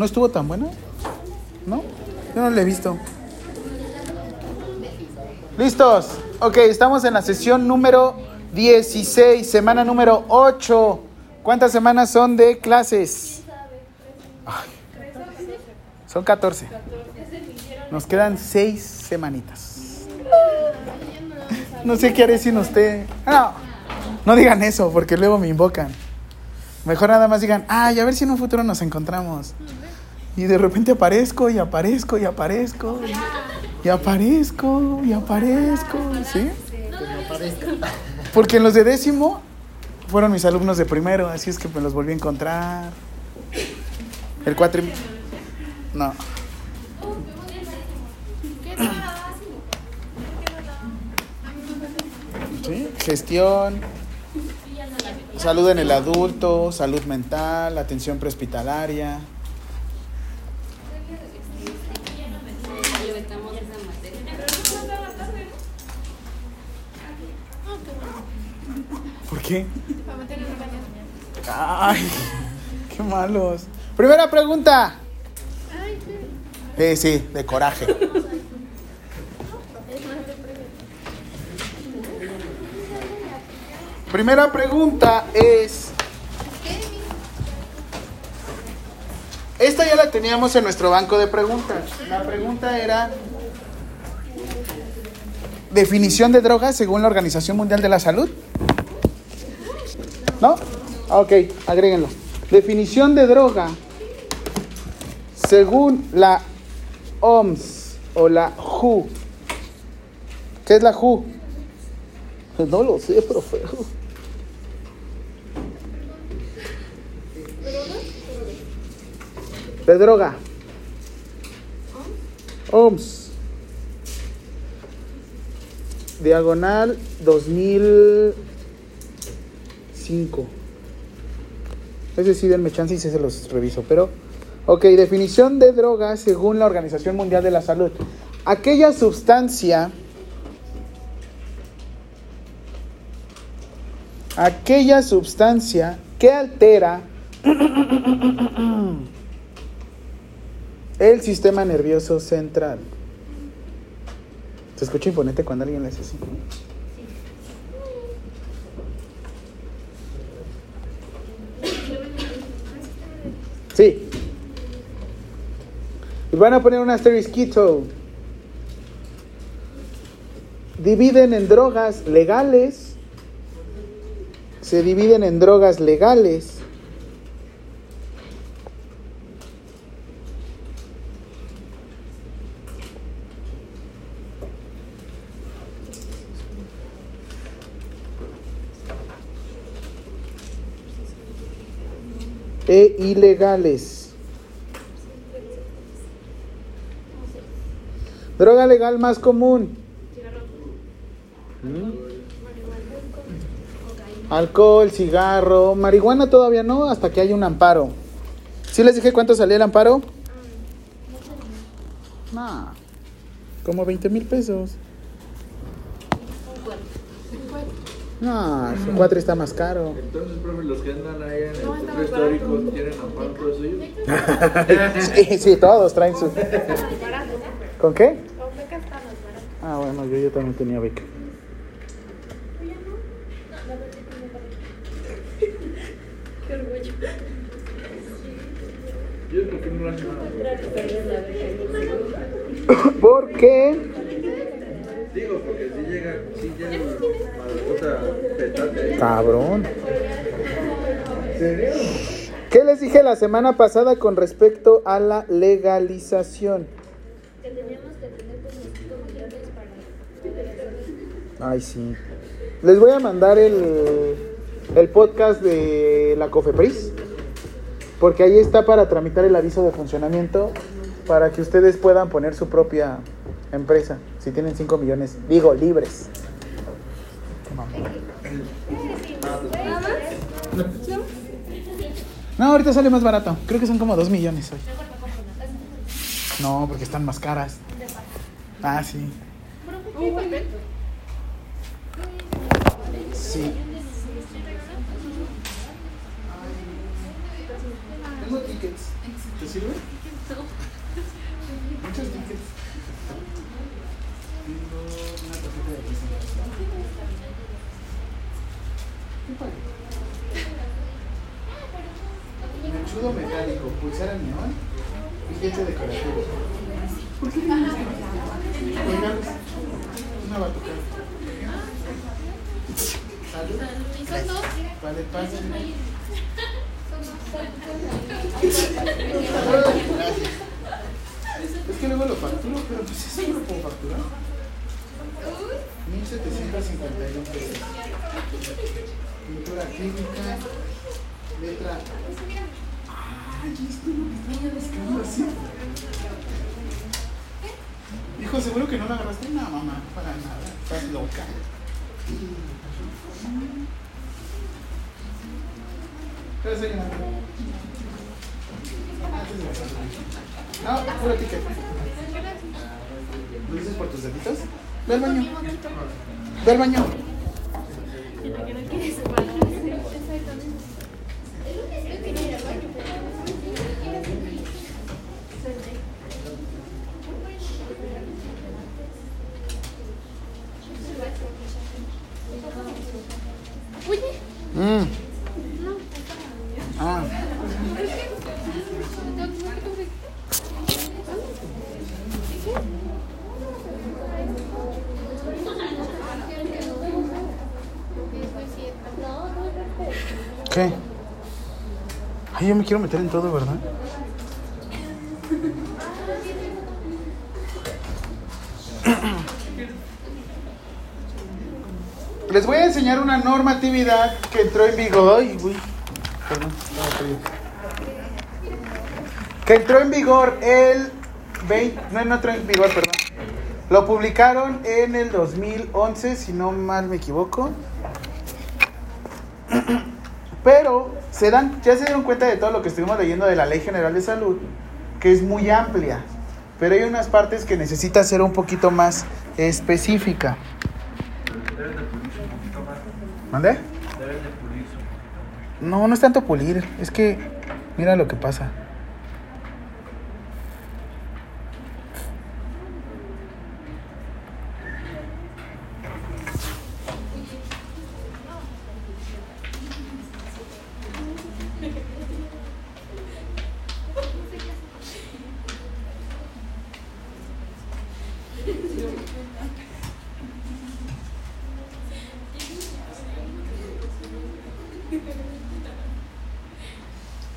¿No estuvo tan buena? ¿No? Yo no la he visto. ¿Listos? Ok, estamos en la sesión número 16, semana número 8. ¿Cuántas semanas son de clases? Son 14. Nos quedan 6 semanitas. No sé qué haré sin usted. No, no digan eso porque luego me invocan. Mejor nada más digan, ay, a ver si en un futuro nos encontramos. Y de repente aparezco y aparezco y aparezco. Y, aparezco y aparezco. ¿Sí? Porque en los de décimo fueron mis alumnos de primero, así es que me los volví a encontrar. El cuatri... No. ¿Sí? Gestión. Salud en el adulto, salud mental, atención prehospitalaria. Qué? Ay, qué malos. Primera pregunta. Sí, sí, de coraje. Primera pregunta es... Esta ya la teníamos en nuestro banco de preguntas. La pregunta era... Definición de drogas según la Organización Mundial de la Salud. ¿No? Ok, agréguenlo. Definición de droga según la OMS o la WHO. ¿Qué es la WHO? No lo sé, profe. De droga. OMS. Diagonal 2005. Es decir, denme chance y se los reviso. Pero, ok, definición de droga según la Organización Mundial de la Salud. Aquella sustancia aquella sustancia que altera el sistema nervioso central. ¿Se escucha imponente cuando alguien le hace así? Sí. Y van a poner un asterisquito. Dividen en drogas legales se dividen en drogas legales e ilegales. Droga legal más común. ¿Mm? Alcohol, cigarro, marihuana todavía no, hasta que haya un amparo. ¿Sí les dije cuánto salía el amparo? No, como 20 mil pesos. No, su cuatro está más caro. Entonces, profe, los que andan ahí en el centro histórico tienen amparo todo suyo. sí, sí, todos traen su. ¿Con qué? Ah, bueno, yo, yo también tenía beca. Qué orgullo. Yo creo que no lo hacen ¿Por qué? Digo, porque si llega, si llega a la puta petate. Cabrón. ¿Qué les dije la semana pasada con respecto a la legalización? Que teníamos que tener como 5 millones para. Ay, sí. Les voy a mandar el, el podcast de la COFEPRIS, porque ahí está para tramitar el aviso de funcionamiento para que ustedes puedan poner su propia empresa, si tienen 5 millones, digo, libres. No, ahorita sale más barato. Creo que son como 2 millones hoy. No, porque están más caras. Ah, sí. Sí. Tengo tickets. ¿Te sirve? Muchos tickets. Mechudo metálico, pulsera neón, billete decorativo. ¿Por qué tienes esto? Oigan, una batucada. Salud. ¿Y son dos? Vale, pásenme. Es que luego lo facturo, pero pues eso no lo puedo facturar. 1751 pesos. Pintura clínica, letra. Ay, esto es lo que estaba buscando así. Hijo, ¿seguro que no la agarraste? No, mamá, para nada. Estás loca. ¿Qué vas a llenar? No, puro ticket. ¿Lo dices por tus deditos? Ve al baño. Ve al baño. Oye, yo me quiero meter en todo, ¿verdad? Les voy a enseñar una normatividad que entró en vigor. Ay, uy, perdón. Que entró en vigor el 20. No, no entró en vigor, perdón. Lo publicaron en el 2011, si no mal me equivoco. Pero se dan, ya se dieron cuenta de todo lo que estuvimos leyendo de la Ley General de Salud, que es muy amplia. Pero hay unas partes que necesita ser un poquito más específica. Deben de pulirse un poquito más. ¿Mande? Deben de pulirse un poquito más. No, no es tanto pulir, es que mira lo que pasa.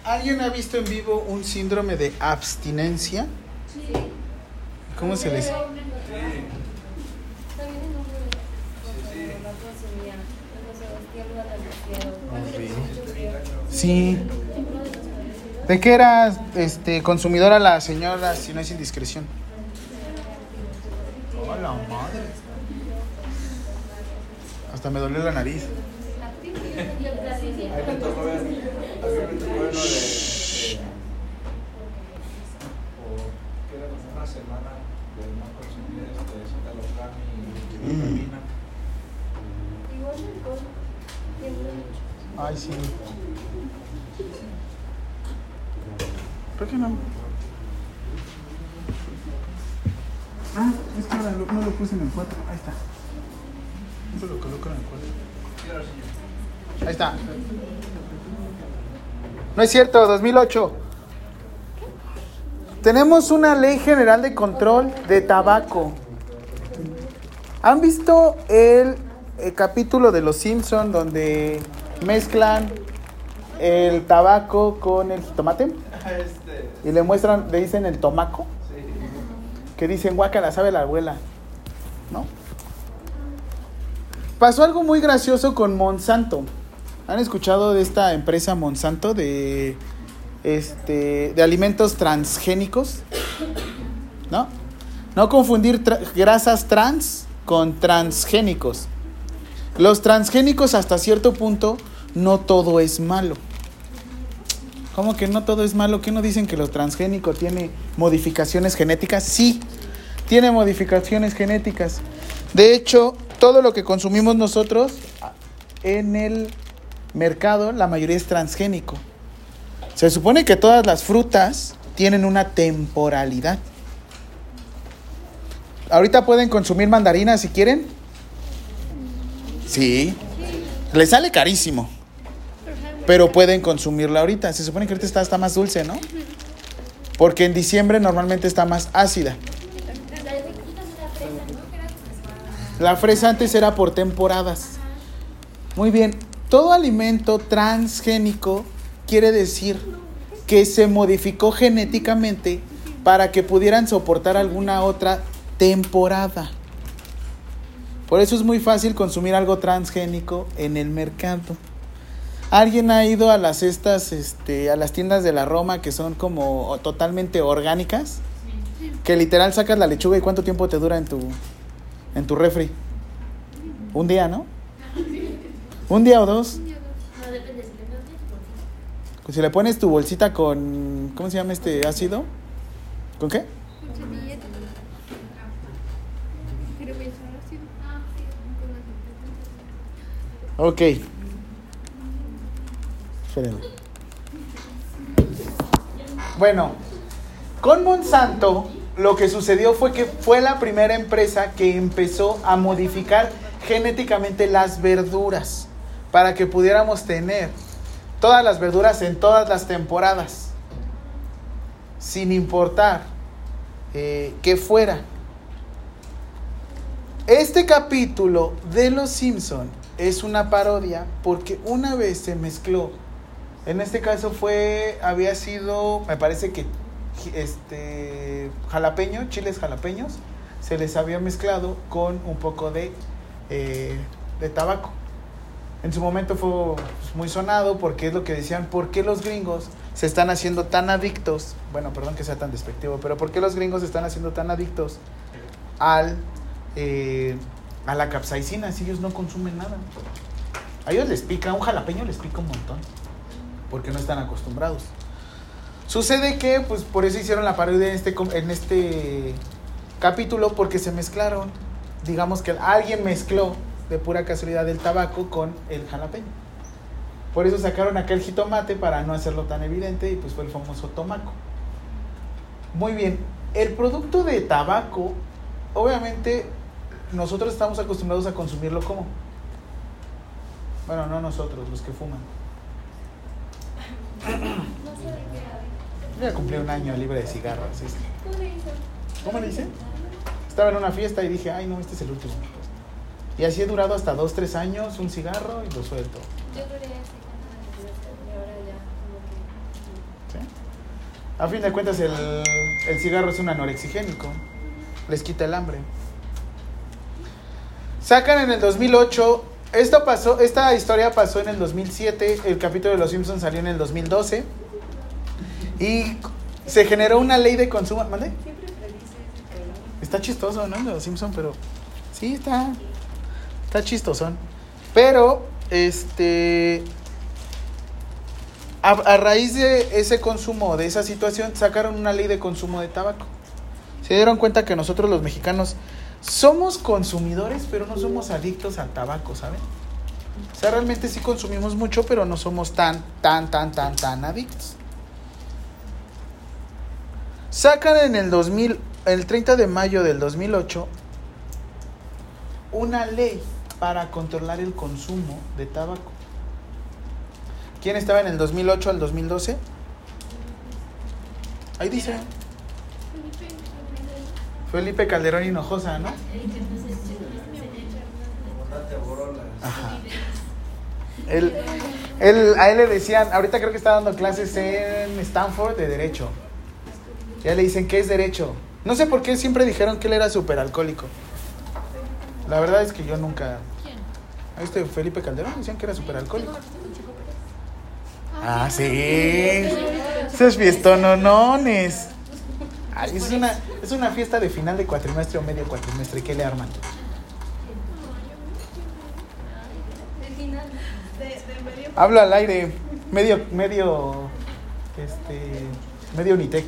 ¿Alguien ha visto en vivo un síndrome de abstinencia? ¿Cómo se les? Sí. ¿De qué era este, consumidora la señora, si no es indiscreción? Hola, madre. Hasta me dolió la nariz. A mí me tocó ver, a mí me tocó ver lo de, de- o que era como una semana de no consumir este citalopram y ibuprofena. Ay, sí. ¿Por qué no? Ah, es que no lo puse en el 4. Ahí está. Eso lo coloco en el 4. Ahí está. No es cierto, 2008. Tenemos una ley general de control de tabaco. ¿Han visto el, el capítulo de Los Simpson donde mezclan el tabaco con el jitomate Este, y le muestran, le dicen el tomaco? que dicen guácala, sabe la abuela, ¿no? Pasó algo muy gracioso con Monsanto. ¿Han escuchado de esta empresa Monsanto de este de alimentos transgénicos? ¿No? No confundir grasas trans con transgénicos. Los transgénicos hasta cierto punto no todo es malo. ¿Cómo que no todo es malo? ¿Qué no dicen que lo transgénico tiene modificaciones genéticas? Sí, tiene modificaciones genéticas. De hecho, todo lo que consumimos nosotros en el mercado, la mayoría es transgénico. Se supone que todas las frutas tienen una temporalidad. Ahorita pueden consumir mandarinas si quieren. Sí. Les sale carísimo. Pero pueden consumirla ahorita. Se supone que ahorita está, está más dulce, ¿no? Porque en diciembre normalmente está más ácida. La fresa antes era por temporadas. Muy bien. Todo alimento transgénico quiere decir que se modificó genéticamente para que pudieran soportar alguna otra temporada. Por eso es muy fácil consumir algo transgénico en el mercado. ¿Alguien ha ido a las estas, este, a las tiendas de la Roma que son como totalmente orgánicas? Que literal sacas la lechuga y cuánto tiempo te dura en tu, en tu refri. Un día, ¿no? Un día o dos. Si le pones tu bolsita con, ¿cómo se llama este ácido? ¿Con qué? Ok. Bueno, con Monsanto lo que sucedió fue que fue la primera empresa que empezó a modificar genéticamente las verduras para que pudiéramos tener todas las verduras en todas las temporadas, sin importar eh, que fuera. Este capítulo de Los Simpson es una parodia porque una vez se mezcló. En este caso fue, había sido, me parece que este jalapeño, chiles jalapeños, se les había mezclado con un poco de, eh, de tabaco. En su momento fue pues, muy sonado porque es lo que decían, ¿por qué los gringos se están haciendo tan adictos? Bueno, perdón que sea tan despectivo, pero ¿por qué los gringos se están haciendo tan adictos al, eh, a la capsaicina si ellos no consumen nada? A ellos les pica, un jalapeño les pica un montón, porque no están acostumbrados. Sucede que, pues por eso hicieron la parodia en este, en este capítulo, porque se mezclaron. Digamos que alguien mezcló de pura casualidad el tabaco con el jalapeño. Por eso sacaron aquel jitomate para no hacerlo tan evidente y pues fue el famoso tomaco. Muy bien, el producto de tabaco, obviamente nosotros estamos acostumbrados a consumirlo como. Bueno, no nosotros, los que fuman. Voy a cumplir un año libre de cigarros. ¿Cómo le hice? Estaba en una fiesta y dije, ay no, este es el último. Y así he durado hasta dos, tres años, un cigarro y lo suelto. Yo duré así y ahora ya. A fin de cuentas, el, el cigarro es un anorexigénico. Les quita el hambre. Sacan en el 2008. Esto pasó, esta historia pasó en el 2007. El capítulo de Los Simpsons salió en el 2012. Y se generó una ley de consumo. ¿Mande? Está chistoso, ¿no? Los Simpsons, pero. Sí, está. Está chistosón. Pero, este. A, a raíz de ese consumo, de esa situación, sacaron una ley de consumo de tabaco. Se dieron cuenta que nosotros los mexicanos somos consumidores, pero no somos adictos al tabaco, ¿saben? O sea, realmente sí consumimos mucho, pero no somos tan, tan, tan, tan, tan adictos. Sacan en el 2000, el 30 de mayo del 2008, una ley para controlar el consumo de tabaco. ¿Quién estaba en el 2008 al 2012? Ahí dice. Felipe Calderón Hinojosa, ¿no? Ajá. Él, él- a él le decían, ahorita creo que está dando clases en Stanford de Derecho. Ya le dicen, ¿qué es Derecho? No sé por qué siempre dijeron que él era súper alcohólico. La verdad es que yo nunca... ¿A este Felipe Calderón decían que era súper alcohólico? Ah, sí. Esos fiestononones. Ay, es una, es una fiesta de final de cuatrimestre o medio cuatrimestre. ¿Qué le arman? Hablo al aire. Medio, medio, este, medio Unitec.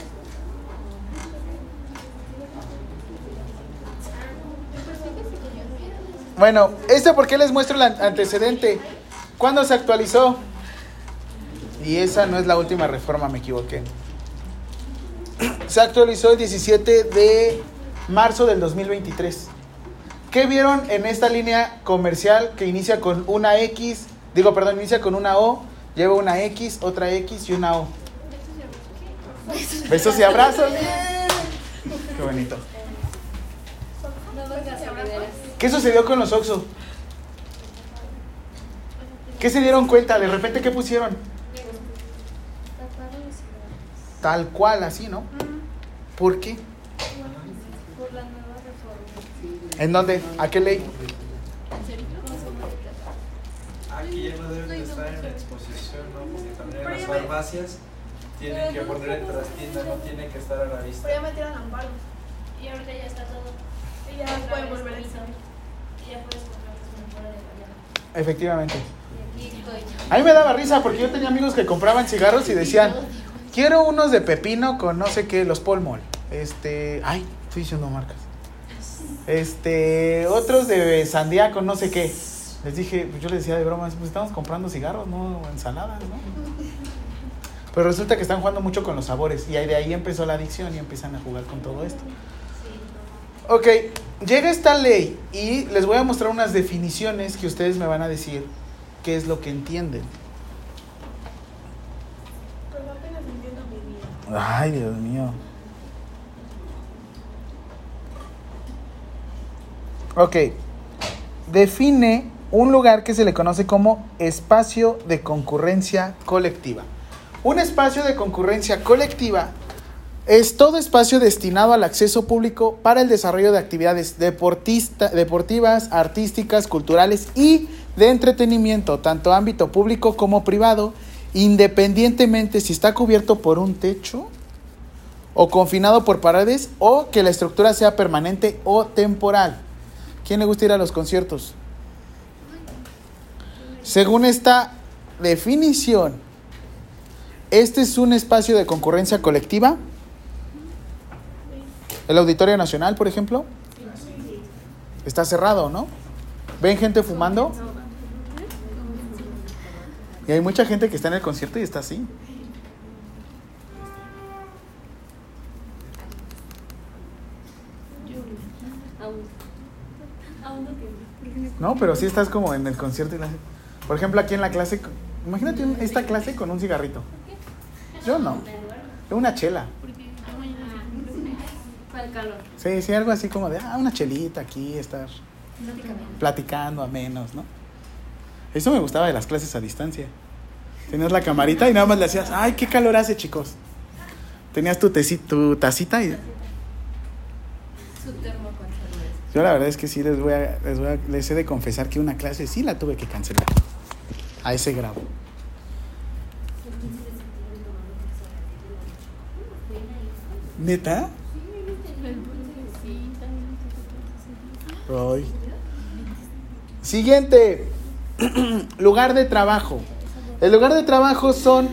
Bueno, ¿esto por qué les muestro el an- antecedente? ¿Cuándo se actualizó? Y esa no es la última reforma, me equivoqué. Se actualizó el 17 de marzo del 2023. ¿Qué vieron en esta línea comercial que inicia con una X? Digo, perdón, inicia con una O, lleva una X, otra X y una O. Besos y abrazos. Qué bonito. ¿Qué sucedió con los Oxxo? ¿Qué se dieron cuenta? De repente, ¿qué pusieron? Tal cual, así, ¿no? ¿Por qué? Por la nueva reforma. ¿En dónde? ¿A qué ley? Aquí ya no deben de estar en la exposición, ¿no? Porque también en las farmacias tienen que poner en trastienda, no tiene que estar a la vista. Pero ya metieron amparo. Y ahorita ya está todo. Y ya pueden volver a. Y ya puedes comprar fuera de Efectivamente. A mí me daba risa porque yo tenía amigos que compraban cigarros y decían, quiero unos de pepino con no sé qué, los Polmol. Este, ay, estoy diciendo marcas. Este, otros de sandía con no sé qué. Les dije, pues yo les decía de broma, pues estamos comprando cigarros, no ensaladas, ¿no? Pero resulta que están jugando mucho con los sabores y ahí de ahí empezó la adicción y empiezan a jugar con todo esto. Ok, llega esta ley y les voy a mostrar unas definiciones que ustedes me van a decir qué es lo que entienden. Pero apenas entiendo mi vida. Ay, Dios mío. Ok. Define un lugar que se le conoce como espacio de concurrencia colectiva. Un espacio de concurrencia colectiva es todo espacio destinado al acceso público para el desarrollo de actividades deportivas, artísticas, culturales y de entretenimiento, tanto ámbito público como privado, independientemente si está cubierto por un techo o confinado por paredes o que la estructura sea permanente o temporal. ¿Quién le gusta ir a los conciertos? Según esta definición, este es un espacio de concurrencia colectiva. El Auditorio Nacional, por ejemplo, está cerrado, ¿no? ¿Ven gente fumando? Y hay mucha gente que está en el concierto y está así. No pero sí estás como en el concierto y la... Por ejemplo, aquí en la clase, imagínate esta clase con un cigarrito. Yo no. Una chela. Para el calor. Sí, sí, algo así como de, ah, una chelita aquí, estar platicando a menos, ¿no? Eso me gustaba de las clases a distancia. Tenías la camarita y nada más le hacías, ay, qué calor hace, chicos. Tenías tu, teci- tu tacita y Su termo con cerveza. yo la verdad es que sí les voy a, les voy a, les he de confesar que una clase sí la tuve que cancelar. A ese grado. ¿Neta? Siguiente. lugar de trabajo. El lugar de trabajo son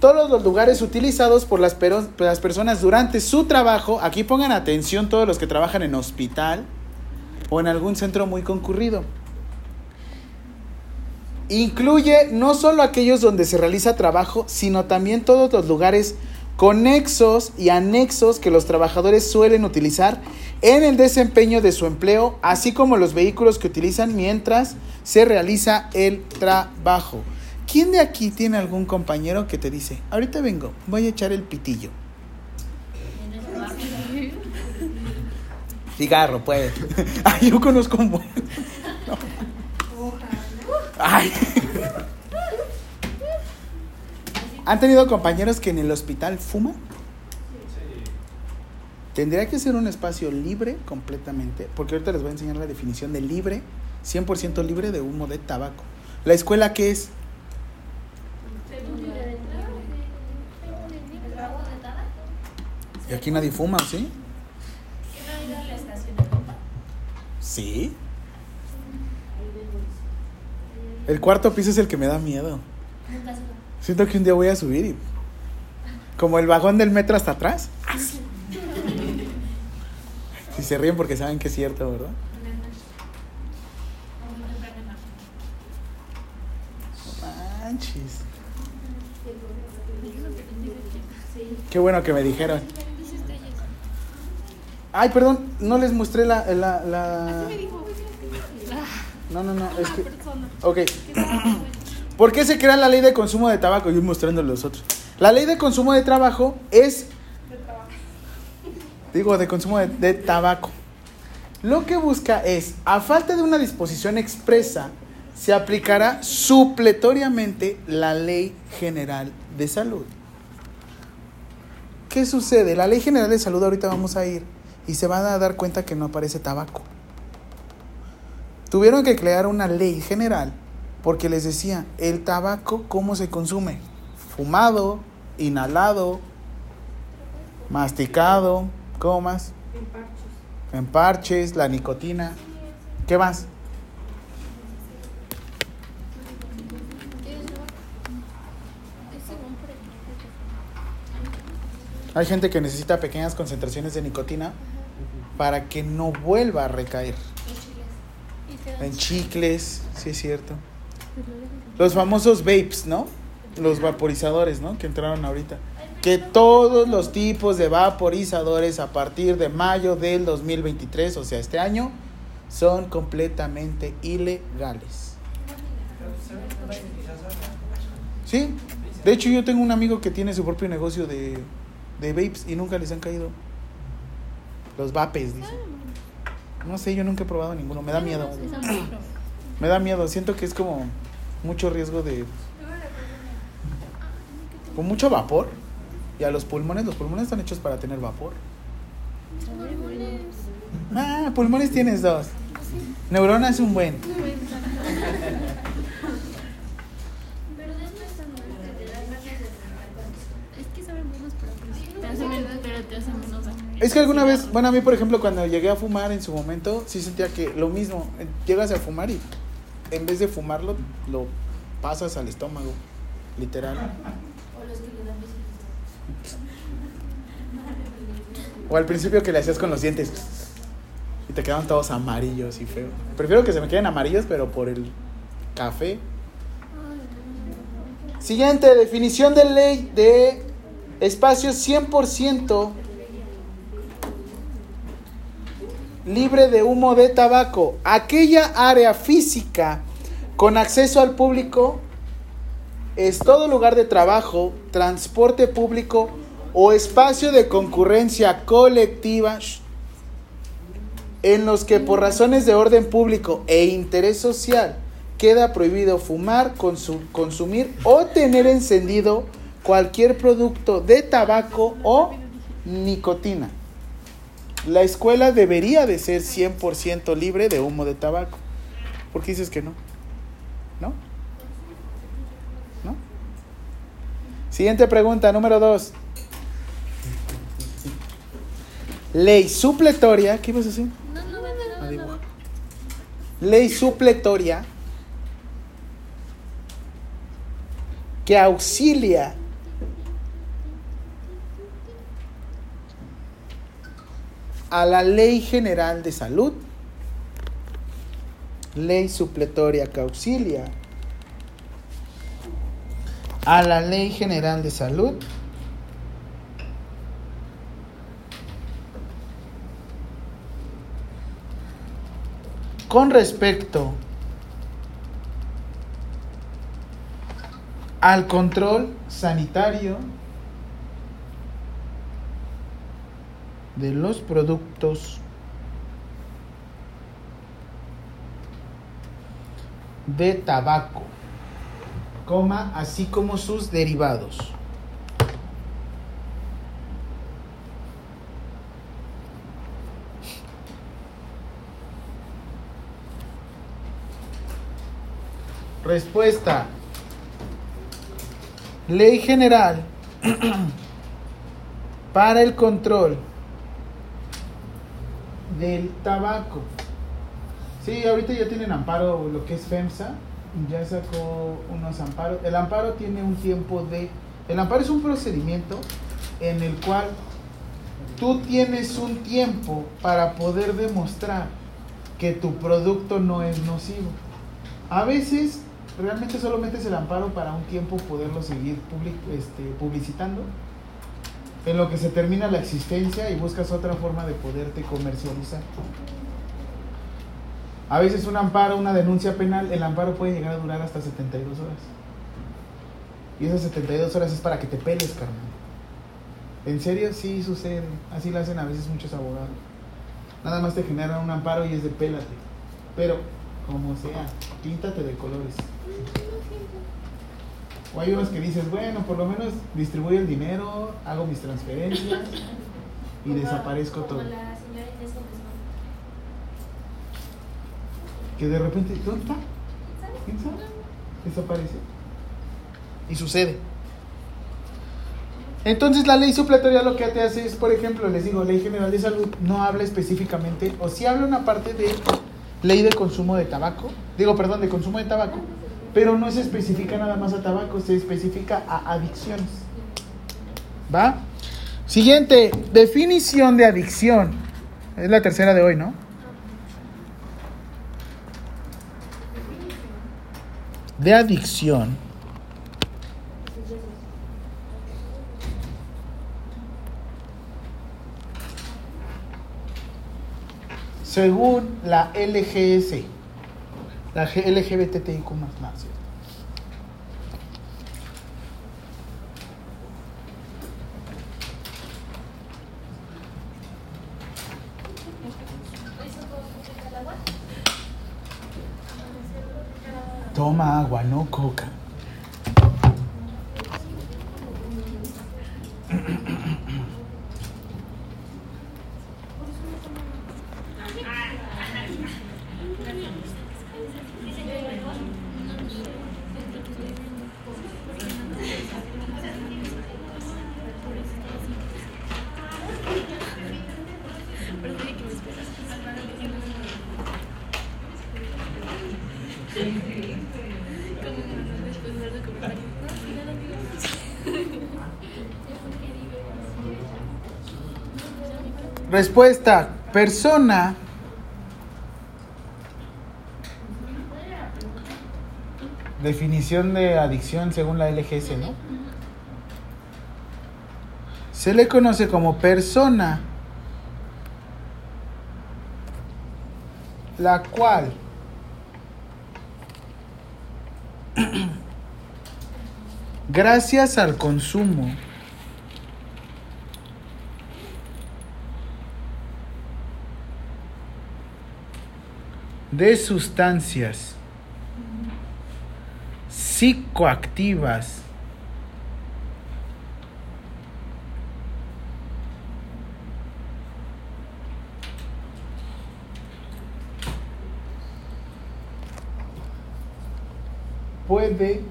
todos los lugares utilizados por las, pero- las personas durante su trabajo. Aquí pongan atención todos los que trabajan en hospital o en algún centro muy concurrido. Incluye no solo aquellos donde se realiza trabajo, sino también todos los lugares conexos y anexos que los trabajadores suelen utilizar en el desempeño de su empleo, así como los vehículos que utilizan mientras se realiza el trabajo. ¿Quién de aquí tiene algún compañero que te dice, ahorita vengo, voy a echar el pitillo? Cigarro, pues. Ay, yo conozco un buen. Ay. ¿Han tenido compañeros que en el hospital fuman? Tendría que ser un espacio libre completamente, porque ahorita les voy a enseñar la definición de libre, 100% libre de humo de tabaco. ¿La escuela qué es? Y aquí nadie fuma, ¿sí? Sí. El cuarto piso es el que me da miedo. Siento que un día voy a subir y. Como el vagón del metro hasta atrás. Si se ríen porque saben que es cierto, ¿verdad? Manches. Qué bueno que me dijeron. Ay, perdón, no les mostré la... la, la- No, no, no, es que... Ok. ¿Por qué se crea la ley de consumo de tabaco? Yo mostrando los otros. La ley de consumo de trabajo es. Digo, de consumo de, tabaco. Lo que busca es, a falta de una disposición expresa, se aplicará supletoriamente la ley general de salud. ¿Qué sucede? La ley general de salud ahorita vamos a ir y se van a dar cuenta que no aparece tabaco. Tuvieron que crear una ley general porque les decía, el tabaco, ¿cómo se consume? Fumado, inhalado, masticado, ¿cómo más? En parches. En parches, la nicotina. ¿Qué más? Hay gente que necesita pequeñas concentraciones de nicotina para que no vuelva a recaer. En chicles, sí es cierto. Los famosos vapes, ¿no? Los vaporizadores, ¿no? Que entraron ahorita. Que todos los tipos de vaporizadores a partir de mayo del 2023, o sea, este año, son completamente ilegales. Sí, de hecho yo tengo un amigo que tiene su propio negocio de, de vapes y nunca les han caído. Los vapes, dice. No sé, yo nunca he probado ninguno, me da miedo. Me da miedo, siento que es como mucho riesgo de... Con mucho vapor. Y a los pulmones, los pulmones están hechos para tener vapor. Ah, pulmones tienes dos. Neuronas un buen. Es que. Es alguna vez, bueno, a mí por ejemplo cuando llegué a fumar en su momento, sí sentía que lo mismo, llegas a fumar y en vez de fumarlo, lo pasas al estómago, literal. O los que le dan besitos. O al principio que le hacías con los dientes y te quedaban todos amarillos y feos. Prefiero que se me queden amarillos, pero por el café. Siguiente, definición de ley de espacio 100% libre de humo de tabaco. Aquella área física con acceso al público es todo lugar de trabajo, transporte público o espacio de concurrencia colectiva en los que por razones de orden público e interés social queda prohibido fumar, consu- consumir o tener encendido cualquier producto de tabaco o nicotina. La escuela debería de ser 100% libre de humo de tabaco. ¿Por qué dices que no? ¿No? ¿No? Siguiente pregunta, número 2. Ley supletoria. ¿Qué ibas a decir? No, no, no, no, no, no. Ley supletoria que auxilia a la Ley General de Salud. Ley supletoria que auxilia a la Ley General de Salud. Con respecto al control sanitario de los productos de tabaco, coma, así como sus derivados. Respuesta. Ley General para el control del tabaco. Sí, ahorita ya tienen amparo lo que es FEMSA. Ya sacó unos amparos. El amparo tiene un tiempo de... El amparo es un procedimiento en el cual tú tienes un tiempo para poder demostrar que tu producto no es nocivo. A veces realmente solamente es el amparo para un tiempo poderlo seguir public- este, publicitando. en lo que se termina la existencia y buscas otra forma de poderte comercializar. A veces un amparo, una denuncia penal, el amparo puede llegar a durar hasta 72 horas. Y esas 72 horas es para que te peles, carnal. En serio, sí sucede. Así lo hacen a veces muchos abogados. Nada más te generan un amparo y es de pélate. Pero, como sea, píntate de colores. O hay unos que dices, bueno, por lo menos distribuyo el dinero, hago mis transferencias y desaparezco todo. Como la señora Inés Gómez, ¿no? Que de repente, ¿dónde está? ¿Quién sabe? Desaparece. Y sucede. Entonces la ley supletoria lo que te hace es, por ejemplo, les digo, ley general de salud no habla específicamente, o sí habla una parte de ley de consumo de tabaco, digo, perdón, de consumo de tabaco, pero no se especifica nada más a tabaco, se especifica a adicciones. ¿Va? Siguiente, definición de adicción. Es la tercera de hoy, ¿no? De adicción. Según la LGS, la LGBTIQ más, ¿cierto? Toma agua, no coca. Respuesta, persona definición de adicción según la LGS, ¿no? Se le conoce como persona la cual gracias al consumo de sustancias psicoactivas puede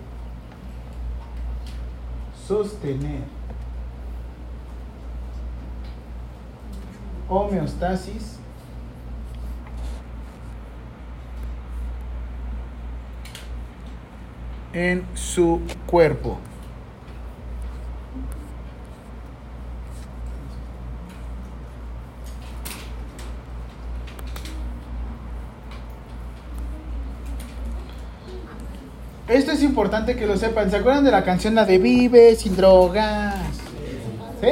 sostener homeostasis en su cuerpo. Esto es importante que lo sepan. ¿Se acuerdan de la canción la de Vive sin drogas? ¿Sí?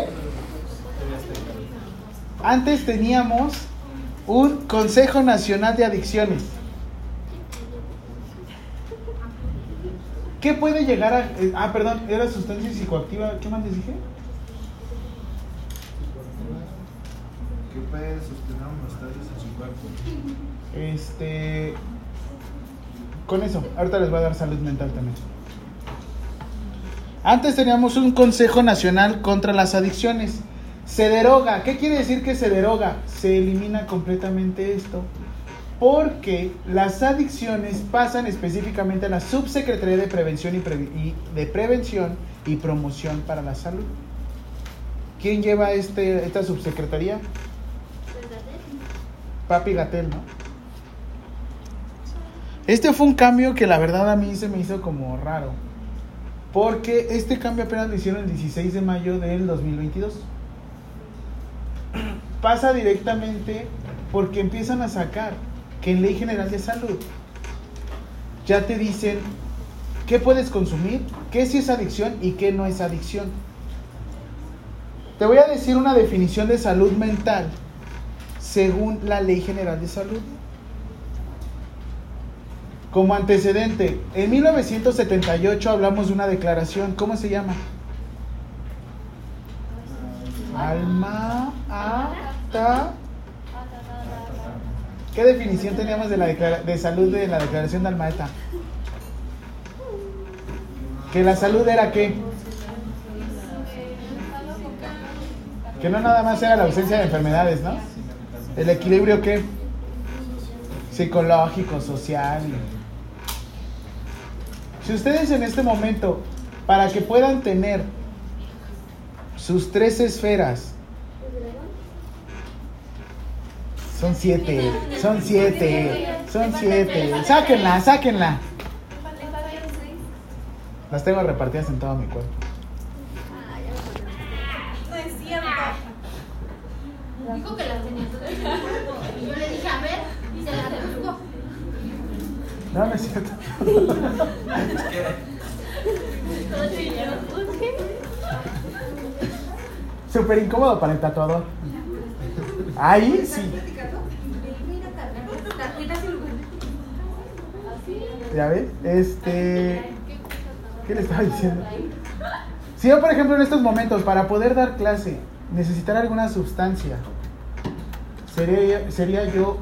Antes teníamos un Consejo Nacional de Adicciones. ¿Qué puede llegar a.? eh, ah, perdón, era sustancia psicoactiva. ¿Qué más les dije? que puede sostener homeostasis en su cuerpo. Este. Con eso, ahorita les voy a dar salud mental también. Antes teníamos un Consejo Nacional contra las Adicciones. Se deroga. ¿Qué quiere decir que se deroga? Se elimina completamente esto. Porque las adicciones pasan específicamente a la Subsecretaría de Prevención y, de Prevención y Promoción para la Salud. ¿Quién lleva este, esta subsecretaría? Papi Gatel, ¿no? Este fue un cambio que la verdad a mí se me hizo como raro. Porque este cambio apenas lo hicieron el 16 de mayo del 2022. Pasa directamente porque empiezan a sacar que en Ley General de Salud ya te dicen qué puedes consumir, qué sí es adicción y qué no es adicción. Te voy a decir una definición de salud mental según la Ley General de Salud. Como antecedente, en 1978 hablamos de una declaración, ¿cómo se llama? Alma Ata. ¿Qué definición teníamos de, la de salud de la declaración de Alma Ata? Que la salud era qué? Que no nada más era la ausencia de enfermedades, ¿no? El equilibrio qué? Psicológico, social. Si ustedes en este momento, para que puedan tener sus tres esferas, son siete, son siete, son siete, sáquenla, sáquenla. Las tengo repartidas en todo mi cuerpo. No es cierto. Dijo que las tenía todas. Y yo le dije, a ver, y se las buscó. No, no es cierto. Súper incómodo para el tatuador. Ahí sí. ¿Ya ves? Este. ¿Qué le estaba diciendo? Si yo, por ejemplo, en estos momentos, para poder dar clase, necesitar alguna sustancia, ¿sería, ¿sería yo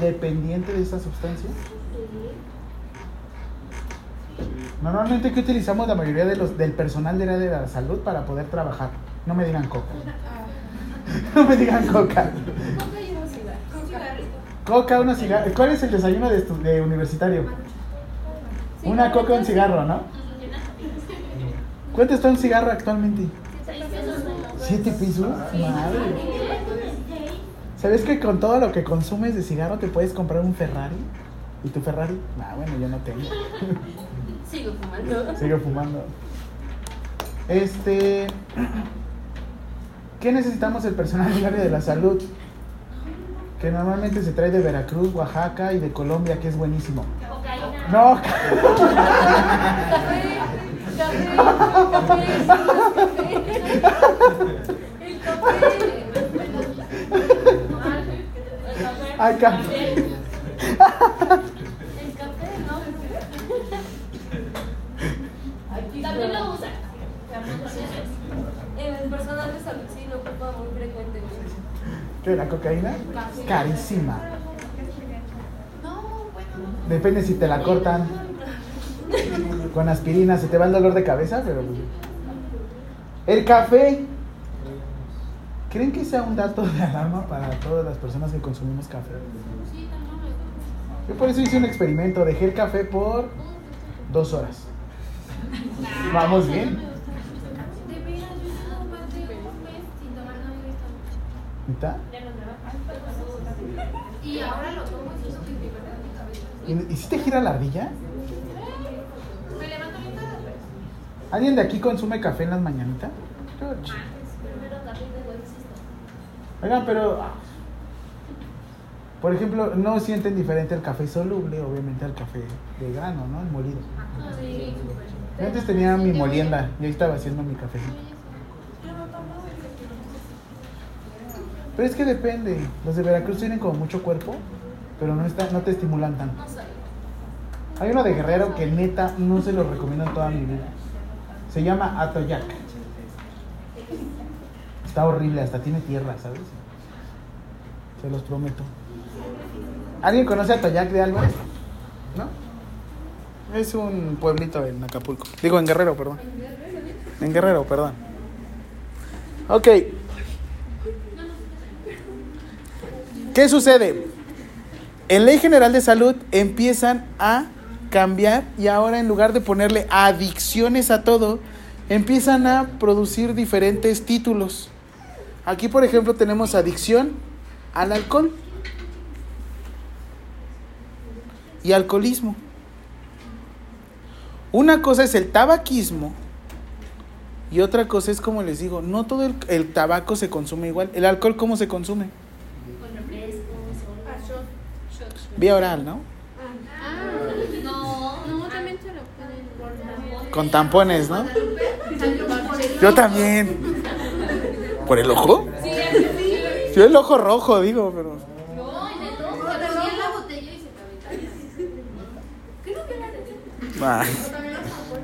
dependiente de esa sustancia? Normalmente, ¿qué utilizamos la mayoría de los, del personal del área de la salud para poder trabajar? No me digan coca. No me digan coca. Coca, una cigarro. ¿Cuál es el desayuno de, de universitario? Una coca, un cigarro, ¿no? ¿Cuánto está un cigarro actualmente? ¿Siete pesos? Madre. ¿Sabes que con todo lo que consumes de cigarro te puedes comprar un Ferrari? ¿Y tu Ferrari? Ah, bueno, yo no tengo. Sigo fumando. Sigo fumando. Este. ¿Qué necesitamos el personal del área de la salud? Que normalmente se trae de Veracruz, Oaxaca y de Colombia, que es buenísimo. Cocaína. No, acá. El café, ¿no? También lo usa. En el personal de salud sí lo ocupa muy frecuentemente. ¿Qué? ¿La cocaína? Carísima. No, bueno. Depende si te la cortan. Con aspirina se te va el dolor de cabeza, pero. pues, El café. ¿Creen que sea un dato de alarma para todas las personas que consumimos café? Yo por eso hice un experimento. Dejé el café por dos horas. Vamos bien. Esto. Y ahora lo tomo y que. ¿Y, si te gira la ardilla? Me levanto bien. ¿Alguien de aquí consume café en las mañanitas? Oigan, pero. ah, Por ejemplo, no sienten diferente el café soluble, obviamente, al café de grano, ¿no? El molido. Yo antes tenía mi molienda y ahí estaba haciendo mi café. Pero es que depende. Los de Veracruz tienen como mucho cuerpo, pero no, está, no te estimulan tanto. Hay uno de Guerrero que neta no se lo recomiendo en toda mi vida. Se llama Atoyac. Está horrible, hasta tiene tierra, ¿sabes? Se los prometo. ¿Alguien conoce Atoyac de Álvarez? ¿No? Es un pueblito en Acapulco. Digo, en Guerrero, perdón. En Guerrero, perdón. Ok. ¿Qué sucede? En Ley General de Salud empiezan a cambiar y ahora en lugar de ponerle adicciones a todo, empiezan a producir diferentes títulos. Aquí, por ejemplo, tenemos adicción al alcohol y alcoholismo. Una cosa es el tabaquismo y otra cosa es, como les digo, no todo el, tabaco se consume igual. ¿El alcohol cómo se consume? Con refrescos, o- Vía oral, ¿no? Con tampones, ¿no? Yo también. ¿Por el ojo? Yo el ojo rojo, digo, pero. Ah.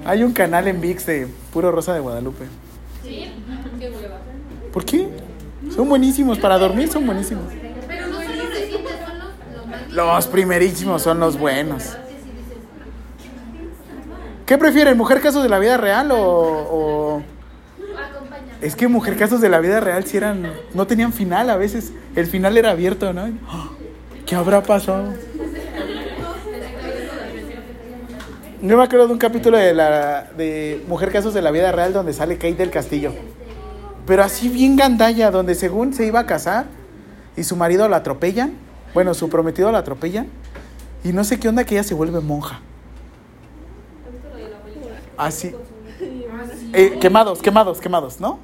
Hay un canal en VIX de puro Rosa de Guadalupe. Sí. ¿Por qué? Son buenísimos, para dormir son buenísimos. Pero no son los recientes, son los, los primerísimos son los buenos. ¿Qué prefieren, mujer casos de la vida real o, o-. Es que mujer casos de la vida real si eran... No tenían final a veces. El final era abierto, ¿no? ¿Qué habrá pasado? Yo me acuerdo de un capítulo de la de Mujer Casos de la Vida Real donde sale Kate del Castillo. Pero así bien gandalla, donde según se iba a casar y su marido la atropellan. Bueno, su prometido la atropellan. Y no sé qué onda que ella se vuelve monja. Así. Eh, quemados, quemados, quemados, ¿no?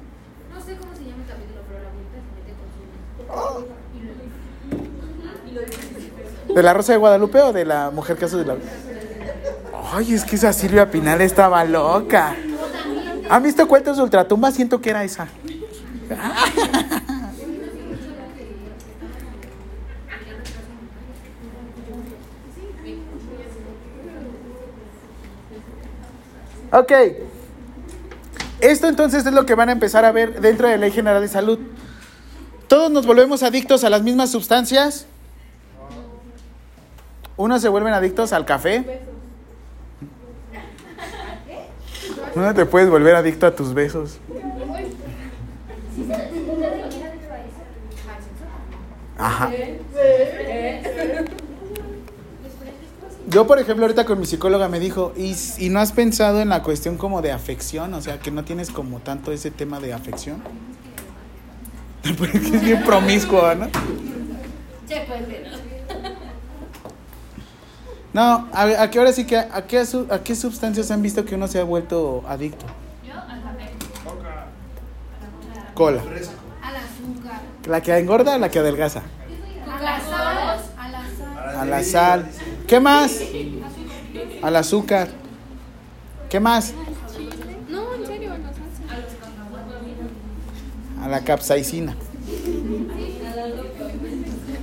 No sé cómo se llama el capítulo, pero la se mete con su. ¿De la Rosa de Guadalupe o de la Mujer Casos de la Ay, es que esa Silvia Pinal estaba loca. ¿Han visto cuentos de Ultratumba? Siento que era esa. Ok. Esto entonces es lo que van a empezar a ver dentro de la Ley General de Salud. ¿Todos nos volvemos adictos a las mismas sustancias? Unos se vuelven adictos al café. No te puedes volver adicto a tus besos. Ajá. Yo, por ejemplo, ahorita con mi psicóloga me dijo, ¿y, y no has pensado en la cuestión como de afección? O sea, que no tienes como tanto ese tema de afección. Porque es bien promiscuo, ¿no? Pues, ¿no? No, a, a que ahora sí que, ¿a qué, ¿a qué sustancias han visto que uno se ha vuelto adicto? Yo al café. Cola. Al azúcar. ¿La que engorda o la que adelgaza? A la sal. A la sal. ¿Qué más? Al azúcar. ¿Qué más? No, en serio. A la capsaicina.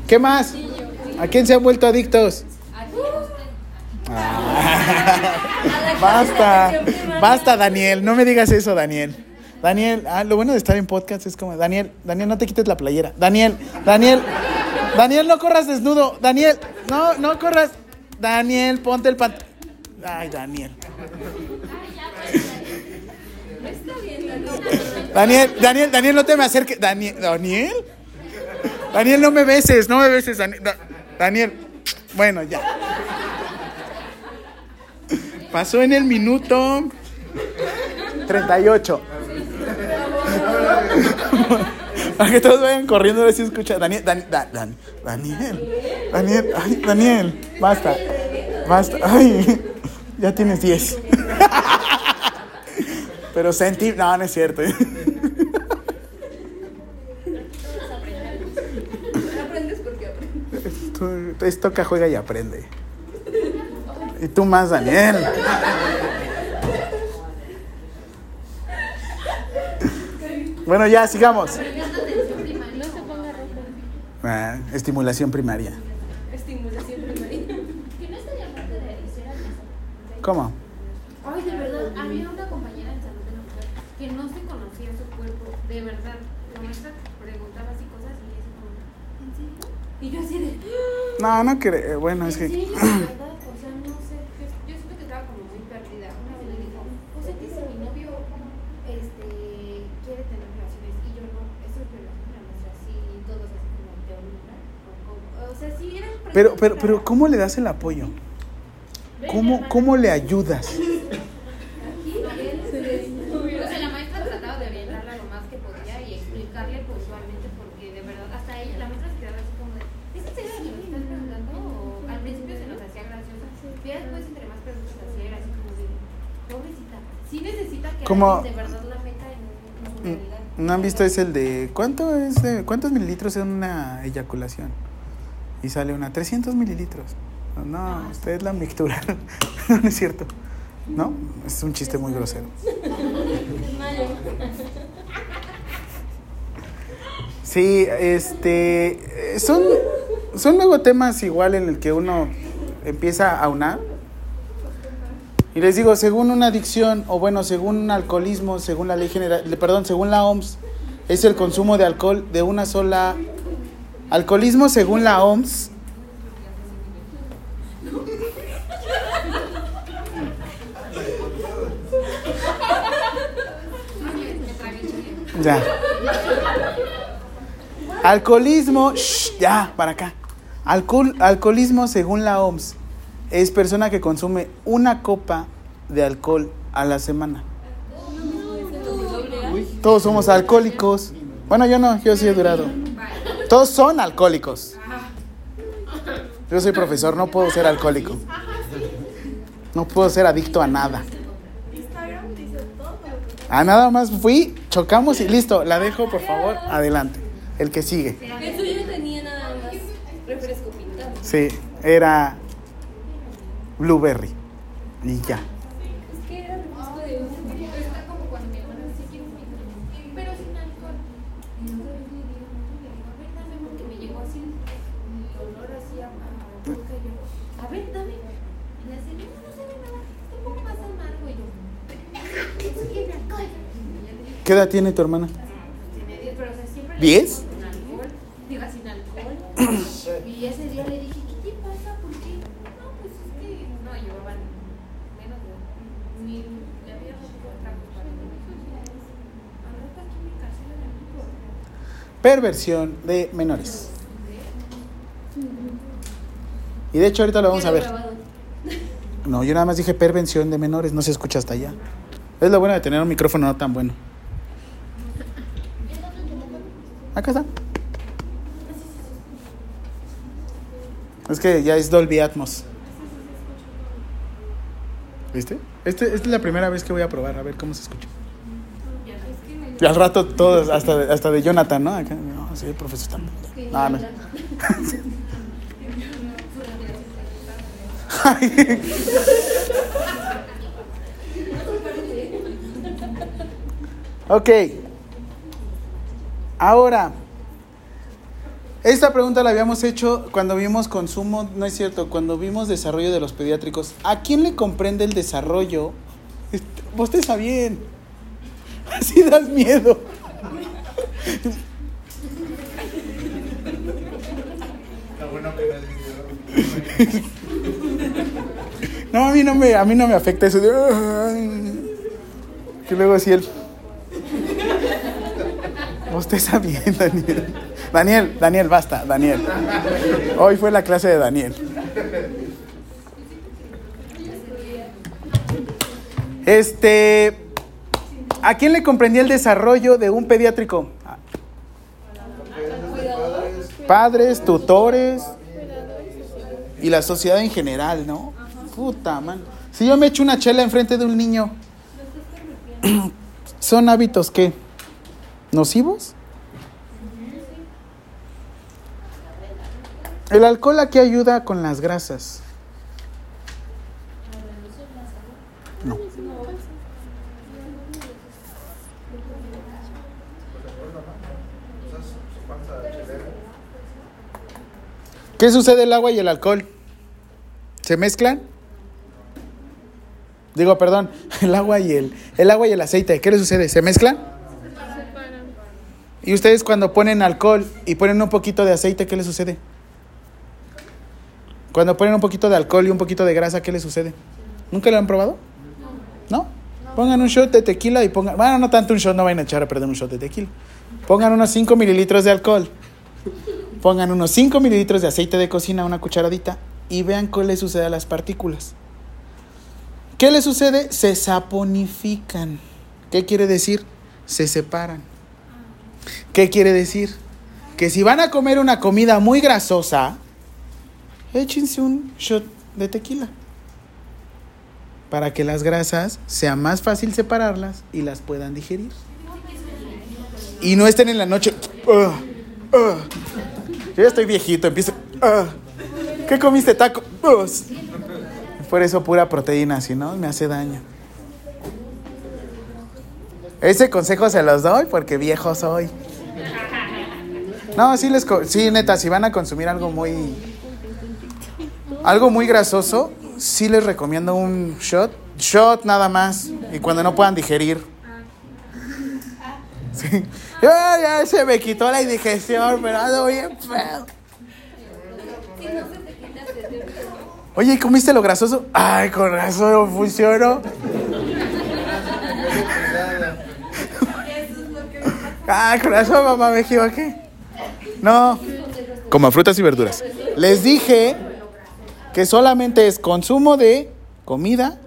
¿Qué más? ¿A quién se han vuelto adictos? Ah. Basta, basta Daniel, no me digas eso Daniel. Daniel, ah, lo bueno de estar en podcast es como, Daniel, Daniel, no te quites la playera. Daniel, Daniel, Daniel, no corras desnudo. Daniel, no, no corras. Daniel, ponte el pantalón. Ay, Daniel. Daniel, Daniel, Daniel, no te me acerques. Daniel, Daniel. Daniel, no me beses, no me beses, Daniel. Da- Daniel. Bueno, ya. Pasó en el minuto 38. Para que todos vayan corriendo a ver si escucha. Daniel, Dan- Da- Dan- Daniel, Daniel, ay, Daniel, basta, basta, ay, ya tienes 10. Pero sentí, no, no es cierto. Aprendes porque aprendes. Tú, es toca, juega y aprende. Y tú más, Daniel. Bueno, ya, sigamos. No se ponga rojo. Ah, estimulación primaria. Estimulación primaria. Que no estaría aparte de ¿Cómo? Ay, de verdad, había una compañera en salud de la mujer que no se conocía su cuerpo, de verdad. La maestra preguntaba así cosas y ella como, ¿en serio? Y yo así de, No, no creo. Bueno, es ¿en que. serio? como de, pobrecita, sí necesita que Como- alguien de verdad la meta en, en su realidad. ¿No han visto es el de cuánto es de- cuántos mililitros es una eyaculación? Y sale una 300 mililitros. No, usted es la mixtura. no, es cierto. ¿No? Es un chiste muy grosero. Sí, este. Son, son luego temas igual en el que uno empieza a unar. Y les digo, según una adicción, o bueno, según un alcoholismo, según la ley general, perdón, según la OMS, es el consumo de alcohol de una sola. Alcoholismo, según la OMS. Ya. Alcoholismo, shh, ya, para acá. Alcohol, alcoholismo, según la OMS, es persona que consume una copa de alcohol a la semana. Todos somos alcohólicos. Bueno, yo no, yo sí he durado. Todos son alcohólicos. Yo soy profesor, no puedo ser alcohólico. No puedo ser adicto a nada. Instagram dice todo lo que A nada más fui, chocamos y listo. La dejo, por favor, adelante. El que sigue. El suyo tenía nada más refresco pintado. Sí, era Blueberry. Y ya. Es que era refresco de uva. Pero está como cuando mi hermana dice quiero un vino, pero sin alcohol. Y otra vez le digo, le digo, a ver, dame, porque me llegó así el olor así a, a boca. Y yo, a ver, dame. Y le dice, no, no sabe nada, está un poco más amargo. Y yo, eso tiene alcohol. Y ya le dije, ¿Qué edad tiene tu hermana? tiene 10, pero o sea, siempre le ¿Diez? y ese día le dije, ¿qué te pasa? ¿Por qué? No, pues es que no, llevaban menos de mil, ya había otro trago para mí. Al rato aquí me encarcelan a mí por- Perversión de menores. Y de hecho ahorita lo vamos a ver. No, yo nada más dije pervención de menores, no se escucha hasta allá. Es lo bueno de tener un micrófono no tan bueno. Acá está. Es que ya es Dolby Atmos. ¿Viste? Este, esta es la primera vez que voy a probar, a ver cómo se escucha. Y al rato todos, hasta de, hasta de Jonathan, ¿no? Acá, no, sí, el profesor está. No, no. ok. Ahora, esta pregunta la habíamos hecho cuando vimos consumo, no es cierto, cuando vimos desarrollo de los pediátricos. ¿A quién le comprende el desarrollo? Vos te bien. Así das miedo. No, a mí no me, a mí no me afecta eso. Que luego así él... Usted está bien, Daniel. Daniel, Daniel, basta, Daniel. Hoy fue la clase de Daniel. Este... ¿A quién le comprendía el desarrollo de un pediátrico? Padres, tutores y la sociedad en general, ¿no? Puta, man. Si yo me echo una chela enfrente de un niño, ¿son hábitos qué? ¿Nocivos? El alcohol aquí ayuda con las grasas. No. ¿Qué sucede el agua y el alcohol? ¿Se mezclan? Digo, perdón, el agua y el, el agua y el aceite, ¿qué le sucede? ¿Se mezclan? Y ustedes cuando ponen alcohol y ponen un poquito de aceite, ¿qué les sucede? Cuando ponen un poquito de alcohol y un poquito de grasa, ¿qué les sucede? ¿Nunca lo han probado? ¿No? Pongan un shot de tequila y pongan... Bueno, no tanto un shot, no vayan a echar a perder un shot de tequila. Pongan unos 5 mililitros de alcohol. Pongan unos 5 mililitros de aceite de cocina, una cucharadita, y vean qué le sucede a las partículas. ¿Qué le sucede? Se saponifican. ¿Qué quiere decir? Se separan. ¿Qué quiere decir? Que si van a comer una comida muy grasosa, échense un shot de tequila. Para que las grasas sea más fácil separarlas y las puedan digerir. Y no estén en la noche. "Ugh, ugh". Yo ya estoy viejito, empiezo. "Ugh". ¿Qué comiste taco? Por eso pura proteína, si no, me hace daño. Ese consejo se los doy porque viejo soy. No, sí les sí, neta, si van a consumir algo muy algo muy grasoso, sí les recomiendo un shot, shot nada más y cuando no puedan digerir. Sí. Ya, se me quitó la indigestión, pero ando bien feo. Oye, ¿y comiste lo grasoso? Ay, con razón funcionó. Ay, con razón, mamá, me equivoqué. No, como frutas y verduras. Les dije que solamente es consumo de comida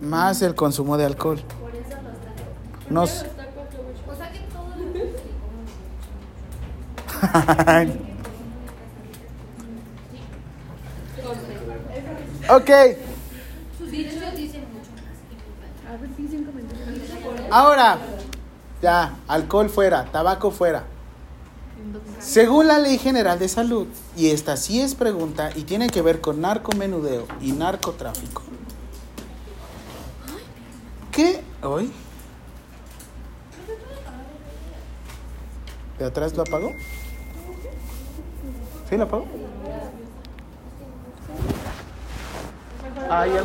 más el consumo de alcohol. Nos... Ok, ahora, ya, alcohol fuera, tabaco fuera. Según la Ley General de Salud, y esta sí es pregunta y tiene que ver con narcomenudeo y narcotráfico. ¿Qué? ¿Hoy? ¿De atrás lo apagó? ¿Sí lo apagó? Ah, ya.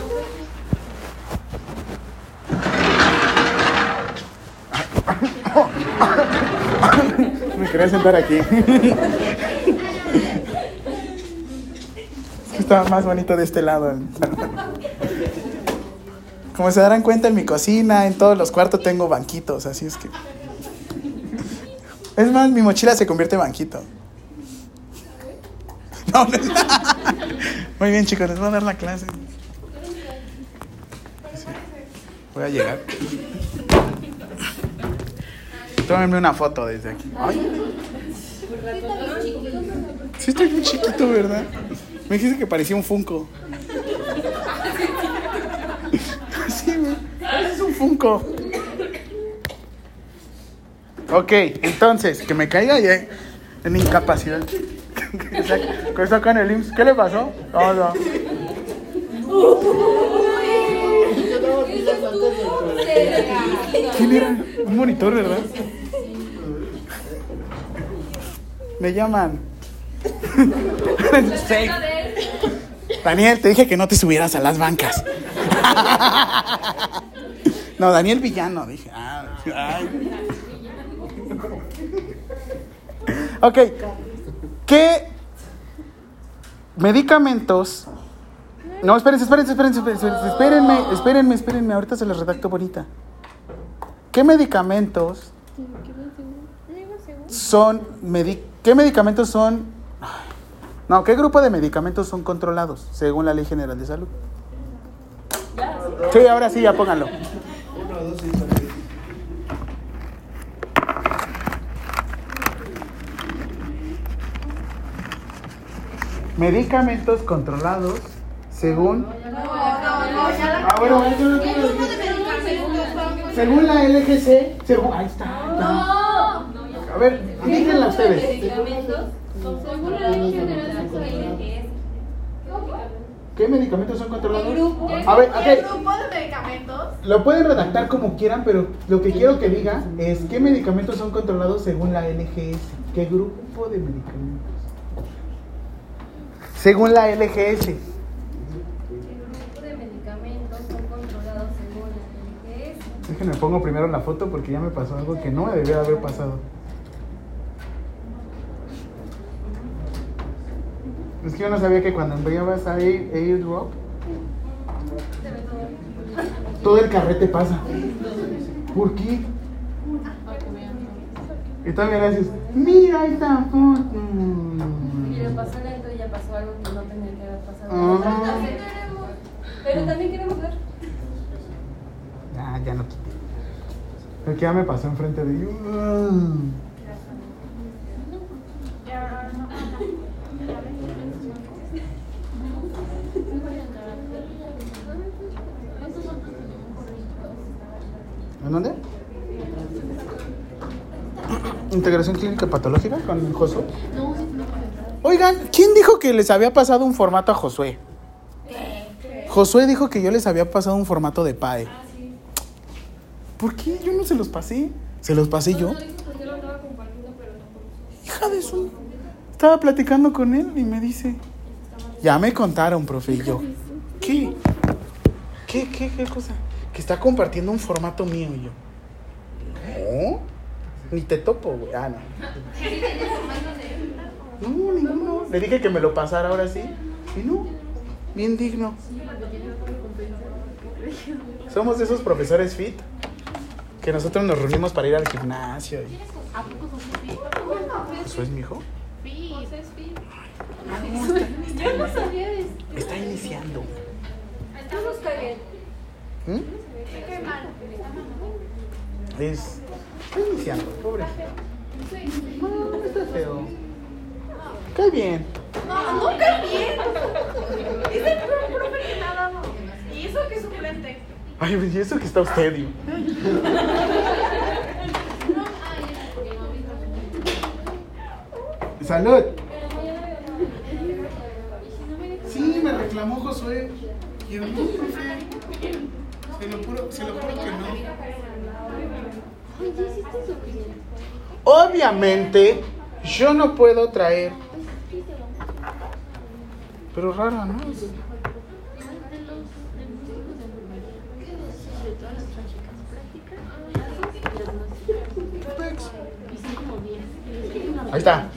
Quería sentar aquí. Estaba más bonito de este lado. Como se darán cuenta, en mi cocina, en todos los cuartos tengo banquitos, así es que. Es más, mi mochila se convierte en banquito. No, no. Muy bien, chicos, les voy a dar la clase. Voy a llegar. Tómenme una foto desde aquí. Ay. Sí, estoy muy chiquito, ¿verdad? Me dijiste que parecía un Funko. Sí, es un Funko. Ok, entonces, que me caiga ya en incapacidad. Que está en el IMSS. ¿Qué le pasó? ¿Quién era? Un monitor, ¿verdad? Me llaman. Sí. Daniel, te dije que no te subieras a las bancas. No, Daniel Villano, dije. Ah, ay. Ok. ¿Qué medicamentos? No, espérense, espérense, espérense, espérense, espérenme, espérenme, espérenme, ahorita se les redacto bonita. ¿Qué medicamentos son medi- qué medicamentos son no, qué grupo de medicamentos son controlados según la Ley General de Salud? Sí, ahora sí, ya pónganlo. Medicamentos controlados según no. Según la LGC, según ahí está. ya. A ver, díganla ustedes. medicamentos, según la ley general de ¿Qué medicamentos son controlados? El grupo. A ver, ¿Qué ok. grupo de medicamentos? Lo pueden redactar como quieran, pero lo que quiero que diga es qué medicamentos son controlados según la LGS. ¿Qué grupo de medicamentos? Según la LGS. el grupo de medicamentos son controlados según la LGS. Déjenme pongo primero la foto porque ya me pasó algo que no me debió haber pasado. Es que yo no sabía que cuando enviabas a Air- AirDrop, todo el carrete pasa. ¿Por qué? Y todavía le dices, mira esta foto. Y le pasó lento y ya pasó algo que no tenía que haber pasado. Ah. Pero también queremos ver. Ah, ya no quité. El que ya me pasó enfrente de yo. ¿En dónde? Integración clínica patológica con Josué. Oigan, ¿quién dijo que les había pasado un formato a Josué? Josué dijo que yo les había pasado un formato de PAE. ¿Por qué? Yo no se los pasé. ¿Se los pasé yo? Hija de su... Estaba platicando con él y me dice, ya me contaron, profe, y yo, ¿qué? ¿Qué, qué, qué cosa? Que está compartiendo un formato mío y yo. No, ni te topo, güey. Ah, no. No, ninguno. Le dije que me lo pasara ahora sí. Y no, bien digno. Somos de esos profesores fit que nosotros nos reunimos para ir al gimnasio. Y... ¿Eso es mi hijo? No de esto. Está iniciando. Caguen. ¿Mm? Es. Está iniciando, pobre. No, no está feo. Cae bien. No, nunca bien. Dice el profe que nada no. Y eso que es suplente. Ay, y eso que está usted, digo. Salud. Sí, me reclamó Josué. Y yo, no, profe. Se lo juro, se lo juro que no. Obviamente, yo no puedo traer. Pero rara, ¿no? Ahí está.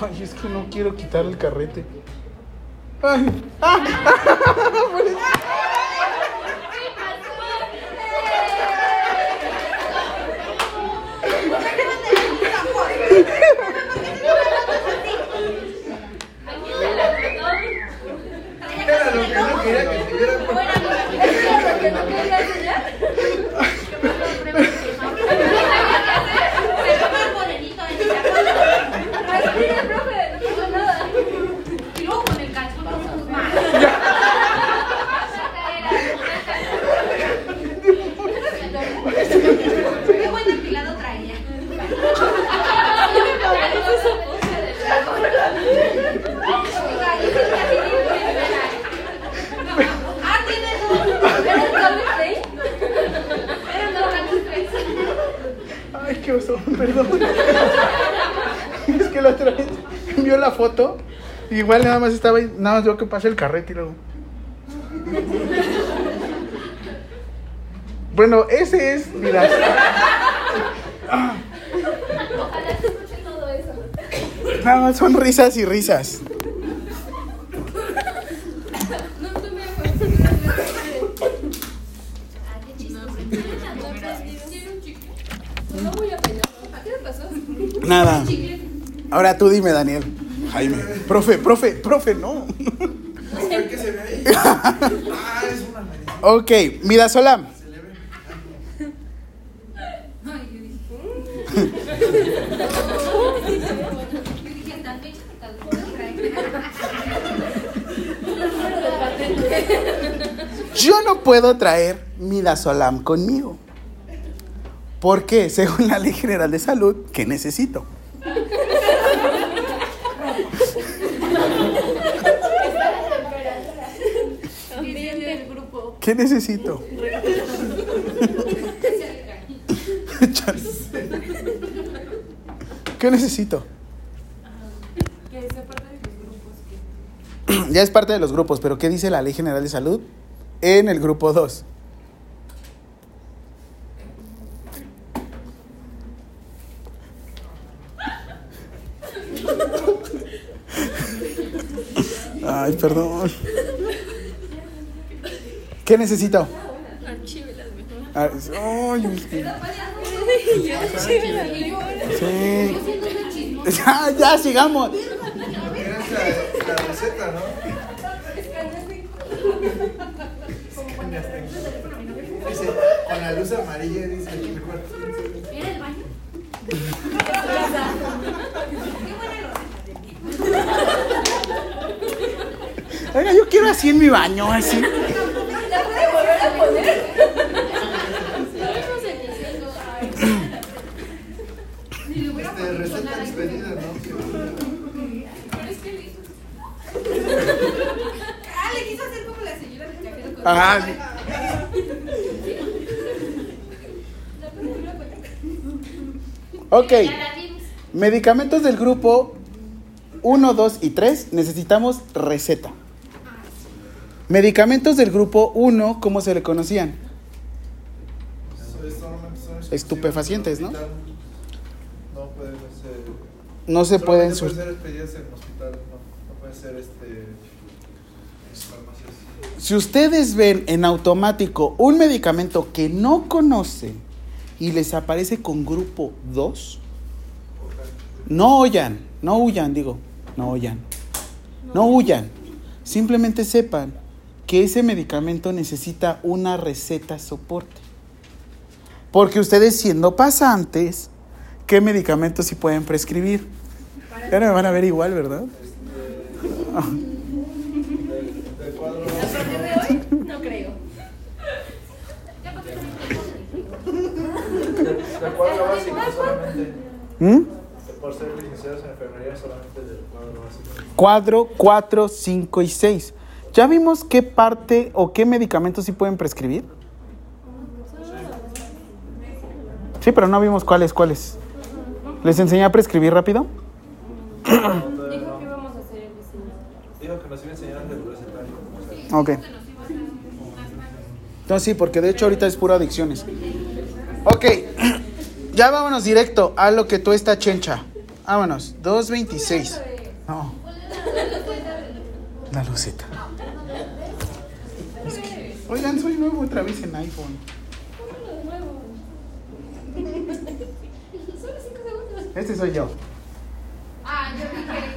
Ay, es que no quiero quitar el carrete. Ay, ah, Era lo que no quería que se viera por ¿Eso que no quería enseñar? Respire, profe, no pasa nada. Y luego con el calzón con sus manos. Qué buen depilado traía. Ah, tienes dos. ¿Era el cable play? Eran dos grandes tres. Ay, qué oso, perdón. Es que la otra vez envió la foto. y Igual nada más estaba ahí, nada más veo que pasa el carrete y luego. Bueno, ese es, mira. Ojalá se escuche todo eso. Nada más son risas y risas. Nada. Ahora tú dime, Daniel. Jaime. Profe, profe, profe, no. ¿Qué se ve ahí? Ah. Yo no puedo traer midazolam conmigo. Porque, según la Ley General de Salud, ¿qué necesito? Diría del grupo. ¿Qué necesito? ¿Qué necesito? Ya es parte de los grupos, pero ¿qué dice la Ley General de Salud? En el grupo 2. Ay, perdón. ¿Qué necesito? Ah, Ay, es que- Sí. Ya, ya, sigamos. Mira, es la, la receta, ¿no? Dice, con la luz amarilla, dice aquí mejor. ¿Era el baño? Oiga, yo quiero así en mi baño, así. ¿La puede volver a poner? Estamos envejeciendo. Si le hubiera Este, puesto receta nada, expedida, ¿no? Pero es que le hizo. Ah, le quiso hacer como la señora del café con Ah, sí. ¿La puede volver a poner? Ok. Medicamentos del grupo 1, 2 y 3 necesitamos receta. Medicamentos del grupo 1, ¿cómo se le conocían? Estupefacientes, ¿no? No pueden ser. No se pueden solamente sur- ser expedidas en hospital, no, no pueden ser este. Si ustedes ven en automático un medicamento que no conocen y les aparece con grupo 2, no huyan, no huyan, digo, no huyan. No huyan. Simplemente sepan que ese medicamento necesita una receta soporte. Porque ustedes siendo pasantes, ¿qué medicamentos sí pueden prescribir? Ya me van a ver igual, ¿verdad? Del cuadro A partir de hoy, no creo. Del cuadro básico solamente. ¿Mm? Por ser licenciados en enfermería solamente del cuadro básico. Cuadro 4, 5 y 6. ¿Ya vimos qué parte o qué medicamentos sí pueden prescribir? Sí, pero no vimos cuáles, cuáles. ¿Les enseñé a prescribir rápido? Dijo que íbamos a hacer el diseño. Dijo que nos iba a enseñar del recetario. Ok. No, sí, porque de hecho ahorita es pura adicciones. Ok, ya vámonos directo a lo que tú está chencha. Vámonos, 2.26. No. La luceta. Es que- Oigan, soy nuevo otra vez en iPhone. Este soy yo. Ah, yo dije.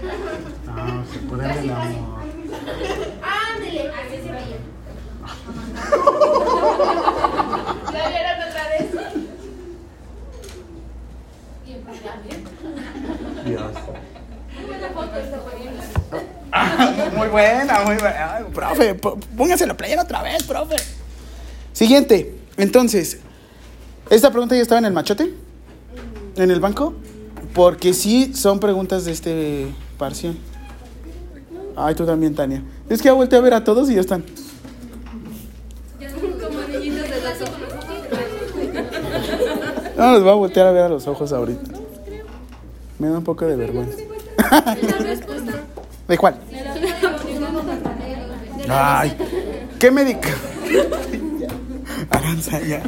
No, se puede del amor. Ándele, así se veía. ¿La vieron otra vez? Y en también. Dios. Muy buena muy buena, profe, póngase la playera otra vez, profe. Siguiente. Entonces, esta pregunta ya estaba en el machote, en el banco, porque sí son preguntas de este parcial. Ay, tú también, Tania. Es que ya volteé a ver a todos y ya están. No les voy a voltear a ver a los ojos ahorita. Me da un poco de vergüenza. La respuesta. ¿De cuál? Ay, ¿qué médica? Aranza, ya.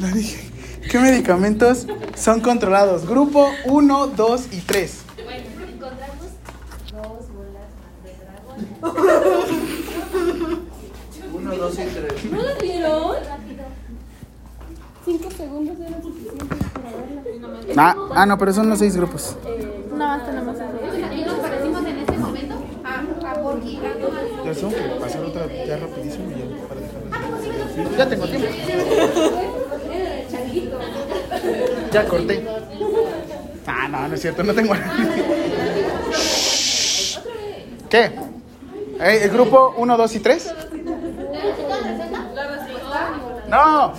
Lo dije. ¿Qué medicamentos son controlados? Grupo 1, 2 y 3. Bueno, encontramos dos bolas más de dragón. Uno, dos y tres. ¿No las vieron? Cinco segundos eran suficientes para verla. Ah, ah, no, pero son los seis grupos. No, tenemos Y nos parecimos en este momento a, a Porky, gato Ya son, pasar otra ya rapidísimo y ya para dejarlo. Ya tengo tiempo. Ya corté. Ah, no, no es cierto, no tengo. ¿Qué? Eh, ¿El grupo 1, 2 y 3? No.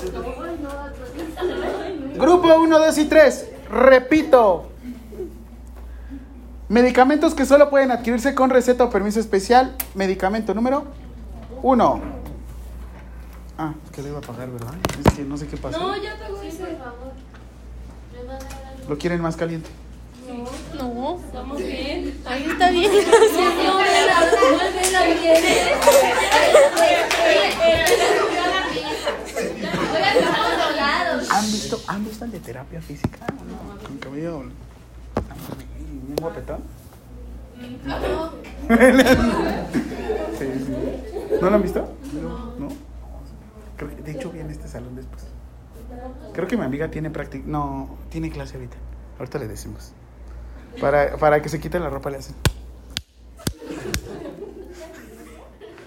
Grupo 1, 2 y 3. Repito. Medicamentos que solo pueden adquirirse con receta o permiso especial. Medicamento número 1. Ah, es que lo iba a pagar, ¿verdad? Es que no sé qué pasó. No, ya pagó ese. ¿Lo quieren más caliente? No, estamos bien. Ahí está bien. No, bien. ¿Han visto, ¿Han visto el de terapia física? No, con cabello. Bien guapetón. Sí, sí. ¿No lo han visto? No. Creo que- de hecho, vi en este salón después. Creo que mi amiga tiene práctica. No, tiene clase ahorita. Ahorita le decimos. Para, para que se quite la ropa le hacen.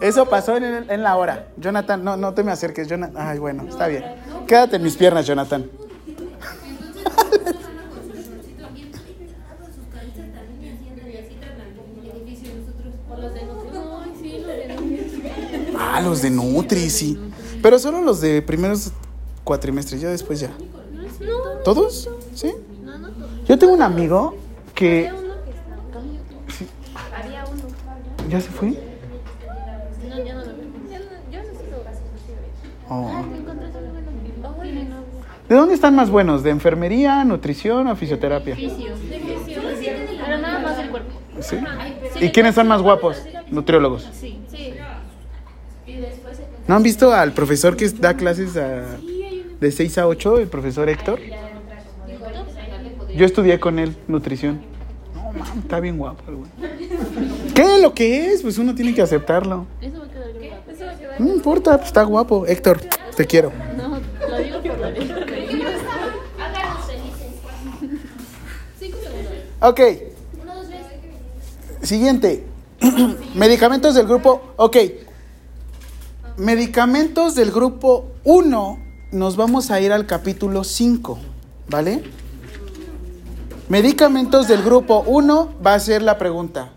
Eso pasó en, el- en la hora. Jonathan, no, no te me acerques. Jonathan. Ay, bueno, está bien. Quédate en mis piernas, Jonathan. Ah, los de Nutri, sí. Pero solo los de primeros cuatrimestres, ya después ya. ¿Todos? ¿Sí? Yo tengo un amigo que... ¿Ya se fue? No, ya no lo veo. Ya no, yo no sé lo Oh. ¿De dónde están más buenos? ¿De enfermería, nutrición o fisioterapia? Fisio. De fisio. Pero nada más el cuerpo. ¿Sí? ¿Y quiénes son más guapos? Nutriólogos. Sí. ¿No han visto al profesor que da clases a- de 6 a 8, el profesor Héctor? Yo estudié con él nutrición. No, mam, está bien guapo el güey. ¿Qué? ¿Lo que es? Pues uno tiene que aceptarlo. Eso va a quedar bien guapo. Eso va a quedar No importa, pues está guapo. Héctor, te quiero. No, lo digo por la letra. Háganos felices. Cinco segundos. Ok. Siguiente. Medicamentos del grupo. Ok. Medicamentos del grupo 1. Nos vamos a ir al capítulo 5. ¿Vale? Medicamentos del grupo 1 va a ser la pregunta.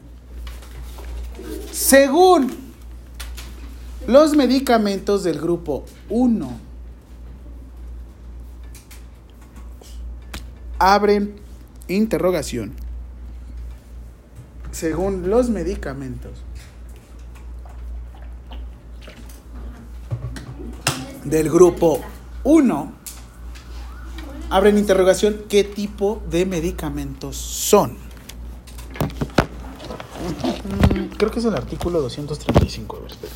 Según los medicamentos del grupo 1, abren interrogación según los medicamentos del grupo 1, abren interrogación qué tipo de medicamentos son. Mm, Creo que es el artículo 235. A ver, espera.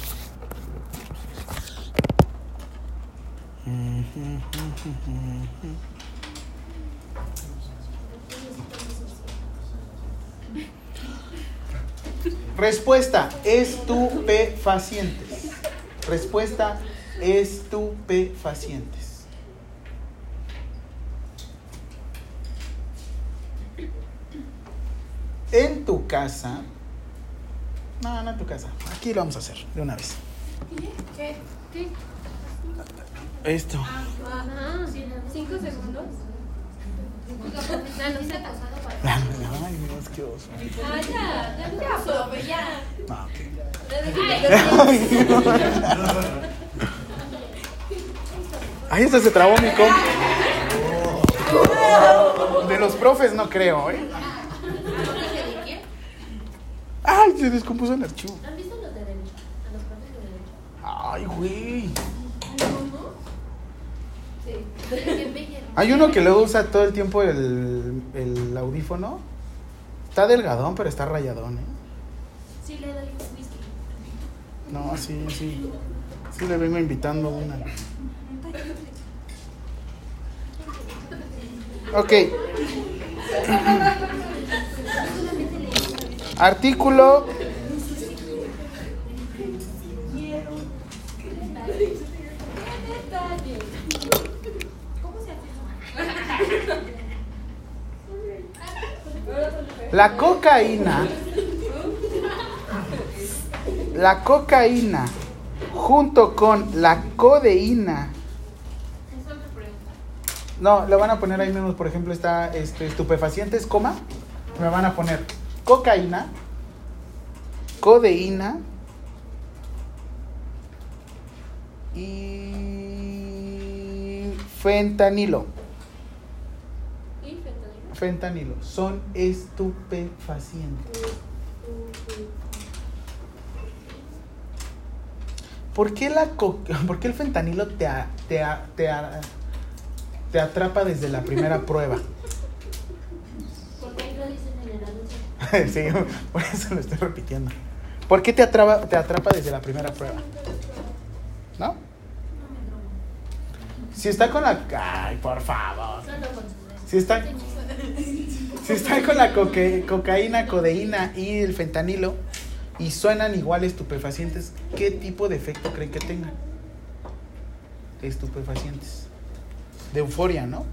Respuesta, estupefacientes. Respuesta, estupefacientes. En tu casa. No, no en tu casa. Aquí lo vamos a hacer de una vez. Esto. Ah, cinco segundos. Ya no sé. Ay, Dios, qué oso. Ah, ya, ya, ya, profe, ya. No, ok. Ahí hasta se trabó mi comp. De los profes no creo, ¿eh? Ay, se descompuso el archivo. ¿Han visto los de derecho? A los profes de derecho. Ay, güey. Sí. Hay uno que luego usa todo el tiempo el, el audífono. Está delgadón, pero está rayadón, ¿eh? Sí, le doy whisky. No, sí, sí. Sí le vengo invitando una. Ok. Artículo. La cocaína. La cocaína junto con la codeína. No, le van a poner ahí mismo, por ejemplo, está este, estupefacientes, coma. Me van a poner cocaína, codeína y fentanilo. ¿Y fentanilo? Son estupefacientes. ¿Por qué, la co- ¿Por qué el fentanilo te, a- te, a- te, a- te atrapa desde la primera prueba? Porque ahí lo dicen en el anuncio. sí, por eso lo estoy repitiendo. ¿Por qué te atrapa, te atrapa desde la primera prueba? ¿No? Si está con la... Ay, por favor. Si está, si está con la cocaína, codeína y el fentanilo y suenan igual estupefacientes, ¿qué tipo de efecto creen que tengan? Estupefacientes. De euforia, ¿no?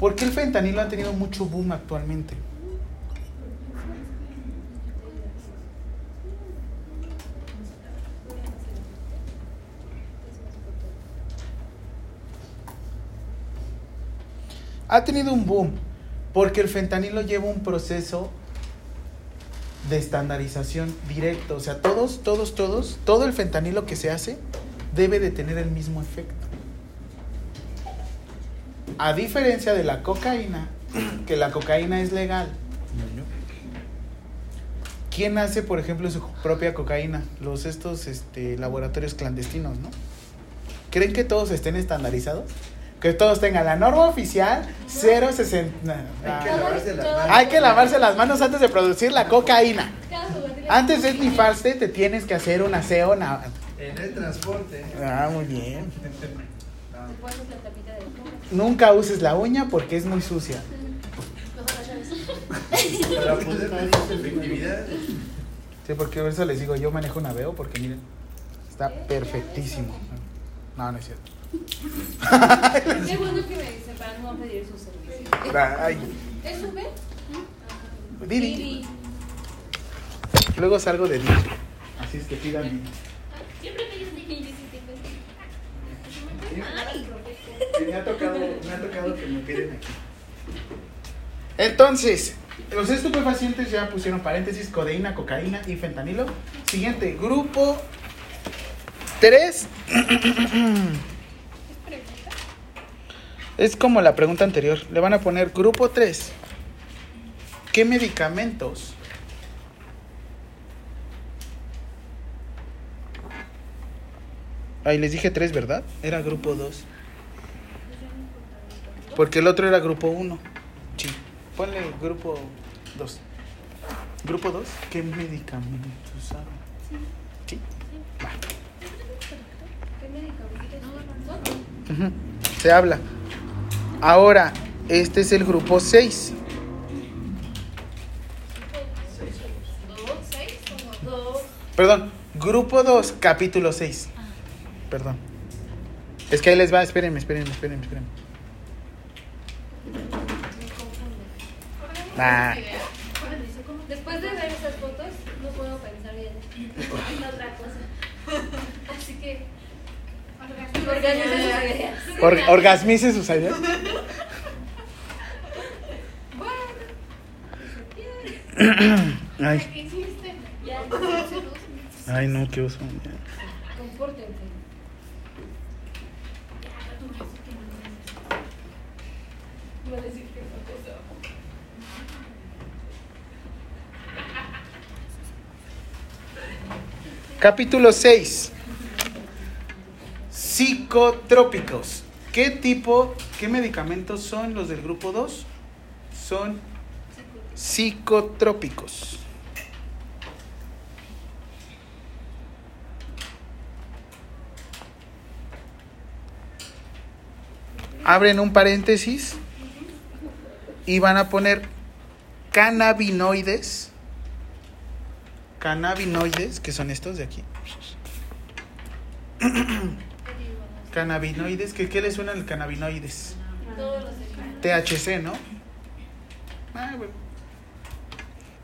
¿Por qué el fentanilo ha tenido mucho boom actualmente? Ha tenido un boom Porque el fentanilo lleva un proceso de estandarización directo. O sea, todos, todos, todos, todo el fentanilo que se hace debe de tener el mismo efecto. A diferencia de la cocaína, que la cocaína es legal. ¿Quién hace, por ejemplo, su propia cocaína? Los estos este, laboratorios clandestinos, ¿no? ¿Creen que todos estén estandarizados? Que todos tengan la norma oficial 060. Hay que lavarse las manos. Hay que lavarse las manos antes de producir la cocaína. Antes de esnifarse, te tienes que hacer un aseo. En el transporte. Ah, muy bien. Te pones la tapita de coca. Nunca uses la uña porque es muy sucia. Para poder efectividad. Sí, porque por eso les digo, yo manejo un aveo porque miren, está perfectísimo. No, no es cierto. Qué bueno que me dicen para no pedir su servicio. ¿Es Uber? Didi. Didi. Luego salgo de Didi. Así es que pidan Didi. Siempre me dicen que hiciste Sí, me ha tocado, me ha tocado que me piden aquí. Entonces, los estupefacientes ya pusieron paréntesis, codeína, cocaína y fentanilo. Siguiente, grupo 3. Es como la pregunta anterior. Le van a poner grupo 3. ¿Qué medicamentos? Ahí les dije 3, ¿verdad? Era grupo 2. Porque el otro era grupo 1. Sí. Ponle grupo 2. Grupo 2, ¿qué medicamentos saben? Sí. Va. ¿Qué medicamentos son? Ujú. Se habla. Ahora, este es el grupo 6. ¿Dos? ¿Seis? Como dos. Perdón, grupo 2, capítulo 6. Perdón. Es que ahí les va, espérenme, espérenme, espérenme, espérenme. Ah, Después de ver esas fotos, no puedo pensar bien en otra cosa. Así que. Organiza sus ideas. Or- orgasmice sus ideas. Ay, ay, no, qué oso. compórtense. Iba a decir que no cosa. Capítulo 6. Psicotrópicos. ¿Qué tipo, qué medicamentos son los del grupo 2? Son psicotrópicos. Abren un paréntesis y van a poner cannabinoides. Cannabinoides, que son estos de aquí. Cannabinoides, ¿qué, ¿qué le suena el cannabinoides? Todos los de THC, ¿no? Ah, bueno.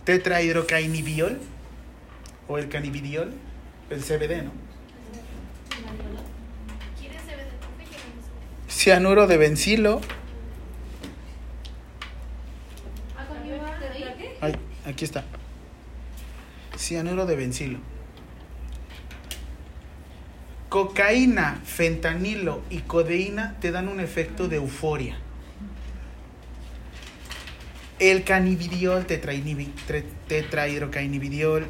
Tetrahidrocainibiol o el cannabidiol, el CBD, ¿no? Cianuro de bencilo. ¿Qué? Ay, aquí está. Cianuro de bencilo. Cocaína, fentanilo y codeína te dan un efecto de euforia. El cannabidiol, tetrahidrocainibidiol,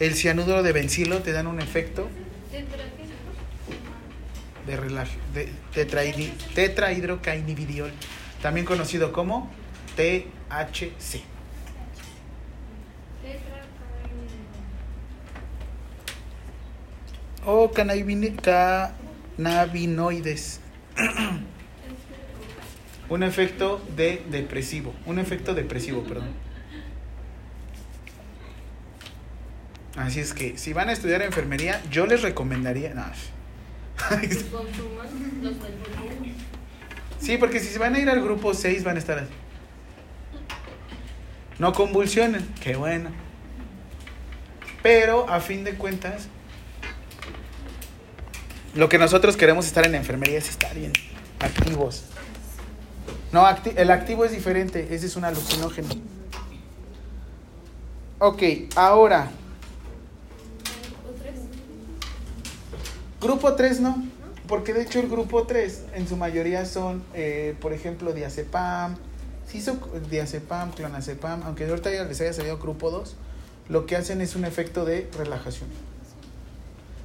el cianuro de bencilo te dan un efecto de relaje, de también conocido como THC. O cannabini- cannabinoides. un efecto de depresivo. Un efecto depresivo, perdón. Así es que si van a estudiar enfermería, yo les recomendaría. no. Sí, porque si se van a ir al grupo 6 van a estar así. No convulsionen, qué bueno. Pero a fin de cuentas, lo que nosotros queremos estar en la enfermería es estar bien activos. No, acti- el activo es diferente, ese es un alucinógeno. Ok, ahora, grupo 3 no, porque de hecho el grupo 3 en su mayoría son, eh, por ejemplo, diazepam, sí diazepam, clonazepam, aunque ahorita ya les haya salido grupo 2, lo que hacen es un efecto de relajación.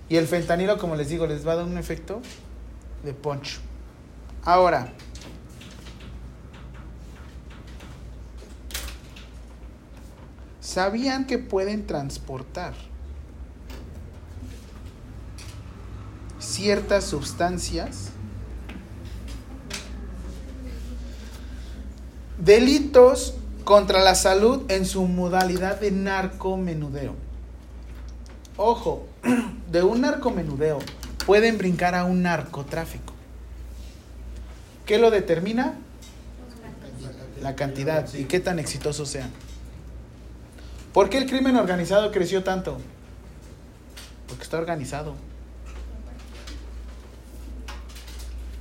Y el fentanilo, como les digo, les va a dar un efecto de punch. Ahora, ¿sabían que pueden transportar ciertas sustancias? Delitos contra la salud en su modalidad de narcomenudeo. Ojo, de un narcomenudeo pueden brincar a un narcotráfico. ¿Qué lo determina? La cantidad y qué tan exitosos sean. ¿Por qué el crimen organizado creció tanto? Porque está organizado.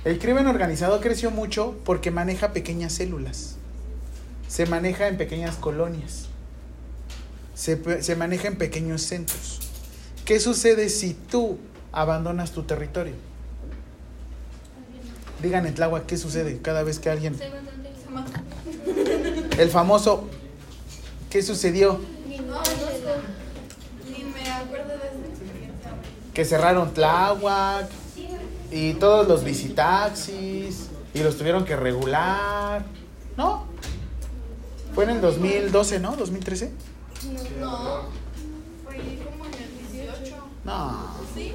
El crimen organizado creció mucho porque maneja pequeñas células. Se maneja en pequeñas colonias. Se, se maneja en pequeños centros. ¿Qué sucede si tú abandonas tu territorio? Digan en Tláhuac, ¿qué sucede cada vez que alguien... El famoso... ¿Qué sucedió? Ni No, no, no sé. Ni me acuerdo de esa experiencia. Que cerraron Tláhuac y todos los visitaxis y los tuvieron que regular. ¿No? Fue en el 2012, ¿no? ¿2013? No. Fue como en el 18. No. Sí.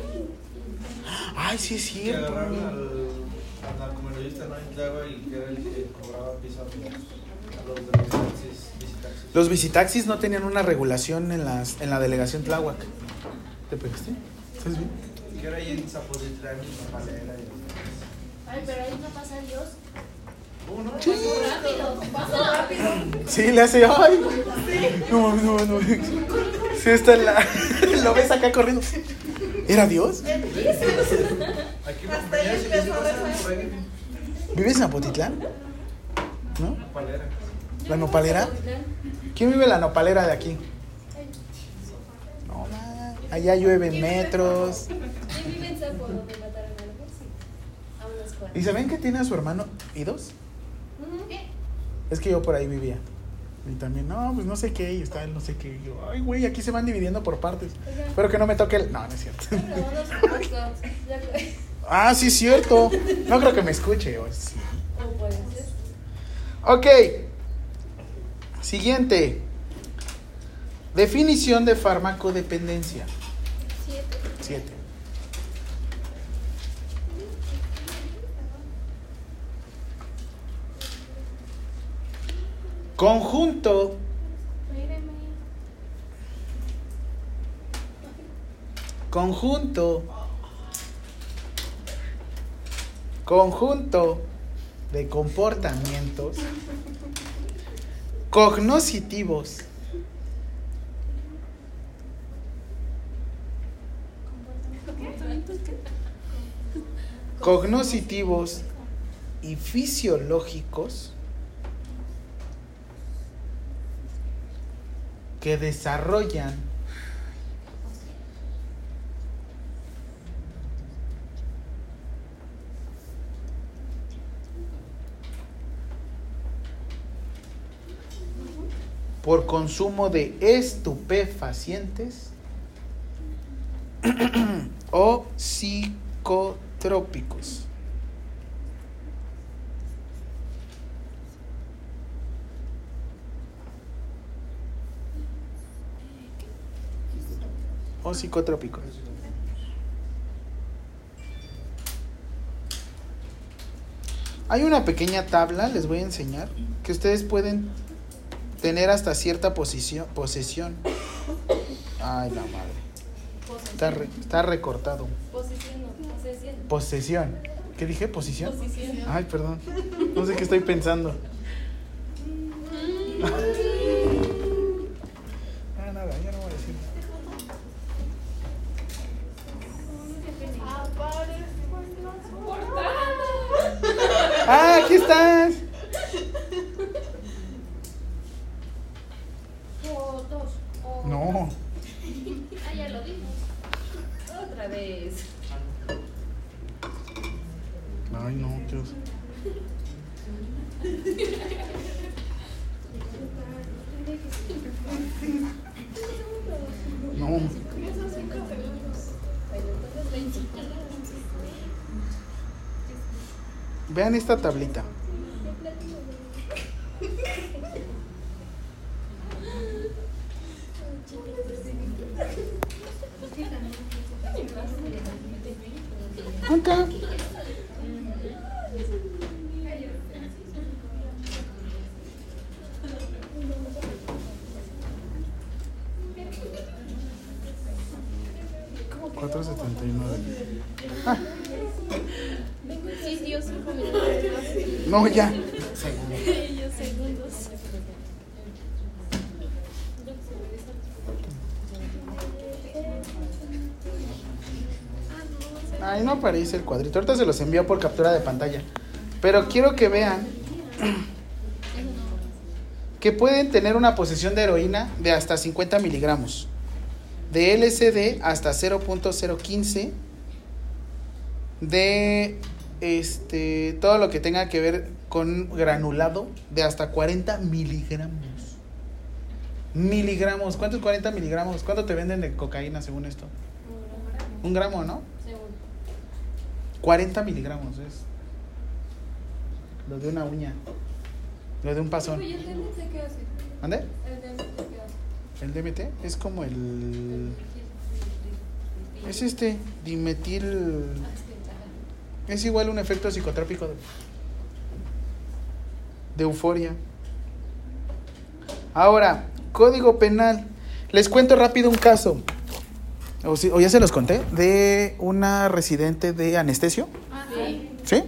Ay, sí es Que cierto. agarraron al, al narcomenudista, ¿no? En Tlagua y que era el que cobraba piso a los, a los de los taxis, visitaxis. Los visitaxis no tenían una regulación en, las, en la delegación Tláhuac. ¿Te pegaste? ¿Estás bien? Que era ahí en Zapotitlán y Ay, pero ahí no pasa Dios. Uno. Sí. Rápido, pasa rápido. Sí, le hace. ¡Ay! No, mames, no, no. Sí, está en la. Lo ves acá corriendo. ¿Era Dios? Aquí Hasta ahí empezó. ¿Vives en Apotitlán? ¿No? ¿La nopalera? ¿Quién vive en la nopalera de aquí? No, ma. Allá llueven metros. En Zapo donde mataron a. ¿Y saben que tiene a su hermano y dos? Ujú. Es que yo por ahí vivía. Y también, no, pues no sé qué, y está el no sé qué. Y yo, ay, güey, aquí se van dividiendo por partes. Espero que no me toque el. No, no es cierto. Ah, sí, es cierto. No creo que me escuche. o sí. O puede ser. Ok. Siguiente. Definición de farmacodependencia. Siete. 7. Conjunto. Conjunto. Conjunto de comportamientos cognoscitivos cognoscitivos y fisiológicos que desarrollan por consumo de estupefacientes o psicotrópicos. O psicotrópicos. Hay una pequeña tabla, les voy a enseñar, que ustedes pueden tener hasta cierta posición, posesión. Ay, la madre. Está, re- está recortado. Posesión. Posesión. ¿Qué dije? ¿Posición? Posición. Ay, perdón. No sé qué estoy pensando. ¡Ah, aquí estás! Oh. No. Ah, ya lo vimos. Otra vez. Ay, no, Dios. Vean esta tablita. ¿Dónde está? Cuatro setenta y nueve. Ah, Sí, sí, yo cinco minutos. no, ya. Yo segundos. El cuadrito. Ahorita se los envío por captura de pantalla. Pero quiero que vean que pueden tener una posesión de heroína de hasta 50 miligramos. De LSD hasta 0.015. De este todo lo que tenga que ver con granulado de hasta 40 miligramos. Miligramos. ¿Cuántos 40 miligramos? ¿Cuánto te venden de cocaína según esto? Un gramo, ¿no? Según. 40 miligramos es lo de una uña, lo de un pasón. Oye, ¿el DMT qué hace? ¿El DMT qué hace? El DMT es como el. Es este, dimetil. Es igual un efecto psicotrópico de, de euforia. Ahora, código penal. Les cuento rápido un caso. O, si- o ya se los conté. De una residente de anestesio. Ah, sí. ¿Sí?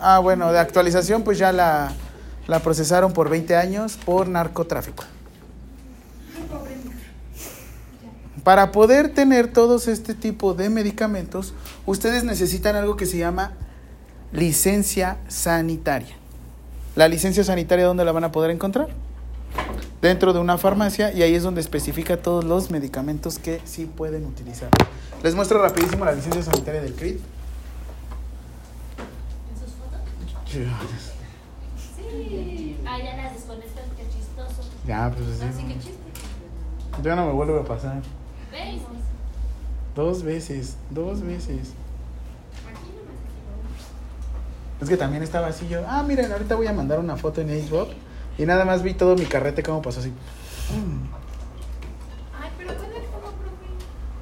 Ah, bueno, de actualización, pues ya la, la procesaron por 20 años por narcotráfico. Para poder tener todos este tipo de medicamentos, ustedes necesitan algo que se llama licencia sanitaria. La licencia sanitaria, ¿dónde la van a poder encontrar? Dentro de una farmacia y ahí es donde especifica todos los medicamentos que sí pueden utilizar. Les muestro rapidísimo la licencia sanitaria del CRIT. ¿En sus fotos? Sí. Ah, ya la desconectas, qué chistoso. Ya, pues Así así. que chiste. Ya no me vuelve a pasar. ¿Veis? Dos veces, dos veces. Es que también estaba así yo. Ah, miren, ahorita voy a mandar una foto en Xbox. Y nada más vi todo mi carrete cómo pasó así. Ay, pero ¿cuál es como profe?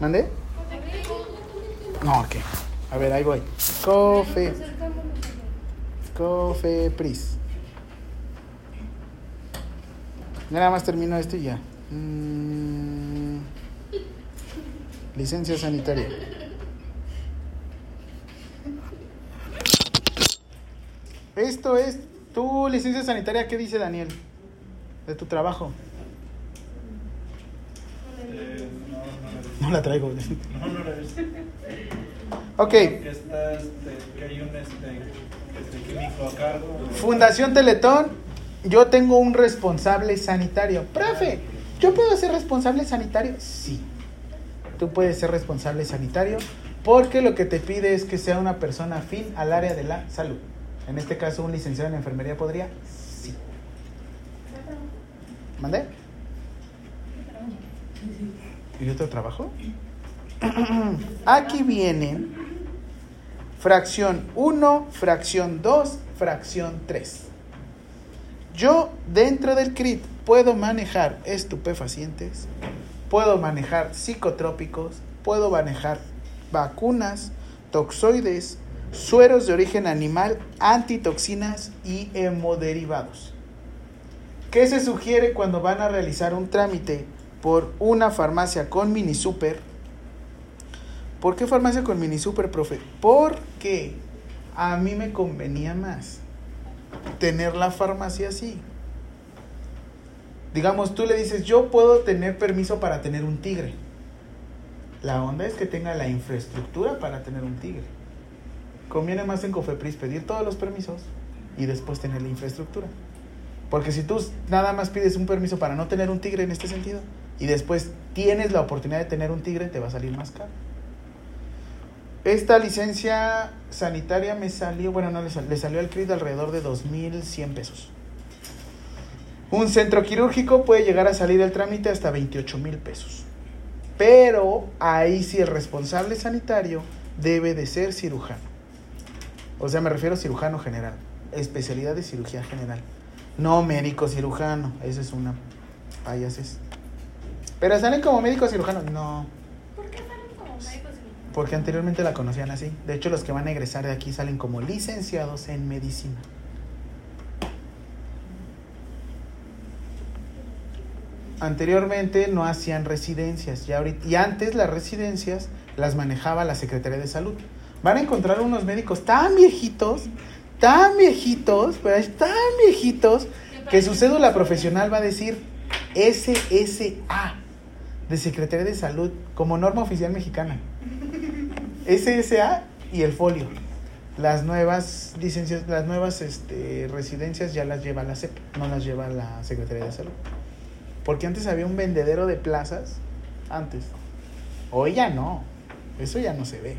¿Mandé? No, ok. A ver, ahí voy. Cofe. Cofe Pris. Nada más termino esto y ya. Mm. Licencia sanitaria. Esto es tu licencia sanitaria. ¿Qué dice Daniel? De tu trabajo. Eh, no, no, No la traigo. no, no, no, es- Ok. que está, este, que hay un este, este químico a cargo. Fundación Teletón, yo tengo un responsable sanitario. Profe, ¿yo puedo ser responsable sanitario? Sí. Tú puedes ser responsable sanitario porque lo que te pide es que sea una persona afín al área de la salud. En este caso, un licenciado en enfermería podría. Sí. ¿Mandé? ¿Y otro trabajo? Aquí viene fracción 1, fracción 2, fracción 3. Yo dentro del CRIT puedo manejar estupefacientes, puedo manejar psicotrópicos, puedo manejar vacunas, toxoides, sueros de origen animal, antitoxinas y hemoderivados. ¿Qué se sugiere cuando van a realizar un trámite por una farmacia con mini super? ¿Por qué farmacia con mini super, profe? Porque a mí me convenía más tener la farmacia así. Digamos, tú le dices, yo puedo tener permiso para tener un tigre. La onda es que tenga la infraestructura para tener un tigre. Conviene más en Cofepris pedir todos los permisos y después tener la infraestructura. Porque si tú nada más pides un permiso para no tener un tigre en este sentido y después tienes la oportunidad de tener un tigre, te va a salir más caro. Esta licencia sanitaria me salió, bueno, no le, sal- le salió al CRIT alrededor de 2.100 pesos. Un centro quirúrgico puede llegar a salir el trámite hasta 28 mil pesos. Pero ahí sí el responsable sanitario debe de ser cirujano. O sea, me refiero a cirujano general. Especialidad de cirugía general. No médico cirujano. Esa es una payases. Pero salen como médico cirujano. No. ¿Por qué salen como médicos y Porque anteriormente la conocían así. De hecho, los que van a egresar de aquí salen como licenciados en medicina. Anteriormente no hacían residencias y, ahorita, y antes las residencias las manejaba la Secretaría de Salud. Van a encontrar unos médicos tan viejitos, tan viejitos, pero tan viejitos que su cédula profesional va a decir SSA de Secretaría de Salud como norma oficial mexicana. SSA y el folio. Las nuevas licencias, las nuevas este, residencias ya las lleva la CEP, no las lleva la Secretaría de Salud. Porque antes había un vendedero de plazas, antes. Hoy ya no. Eso ya no se ve.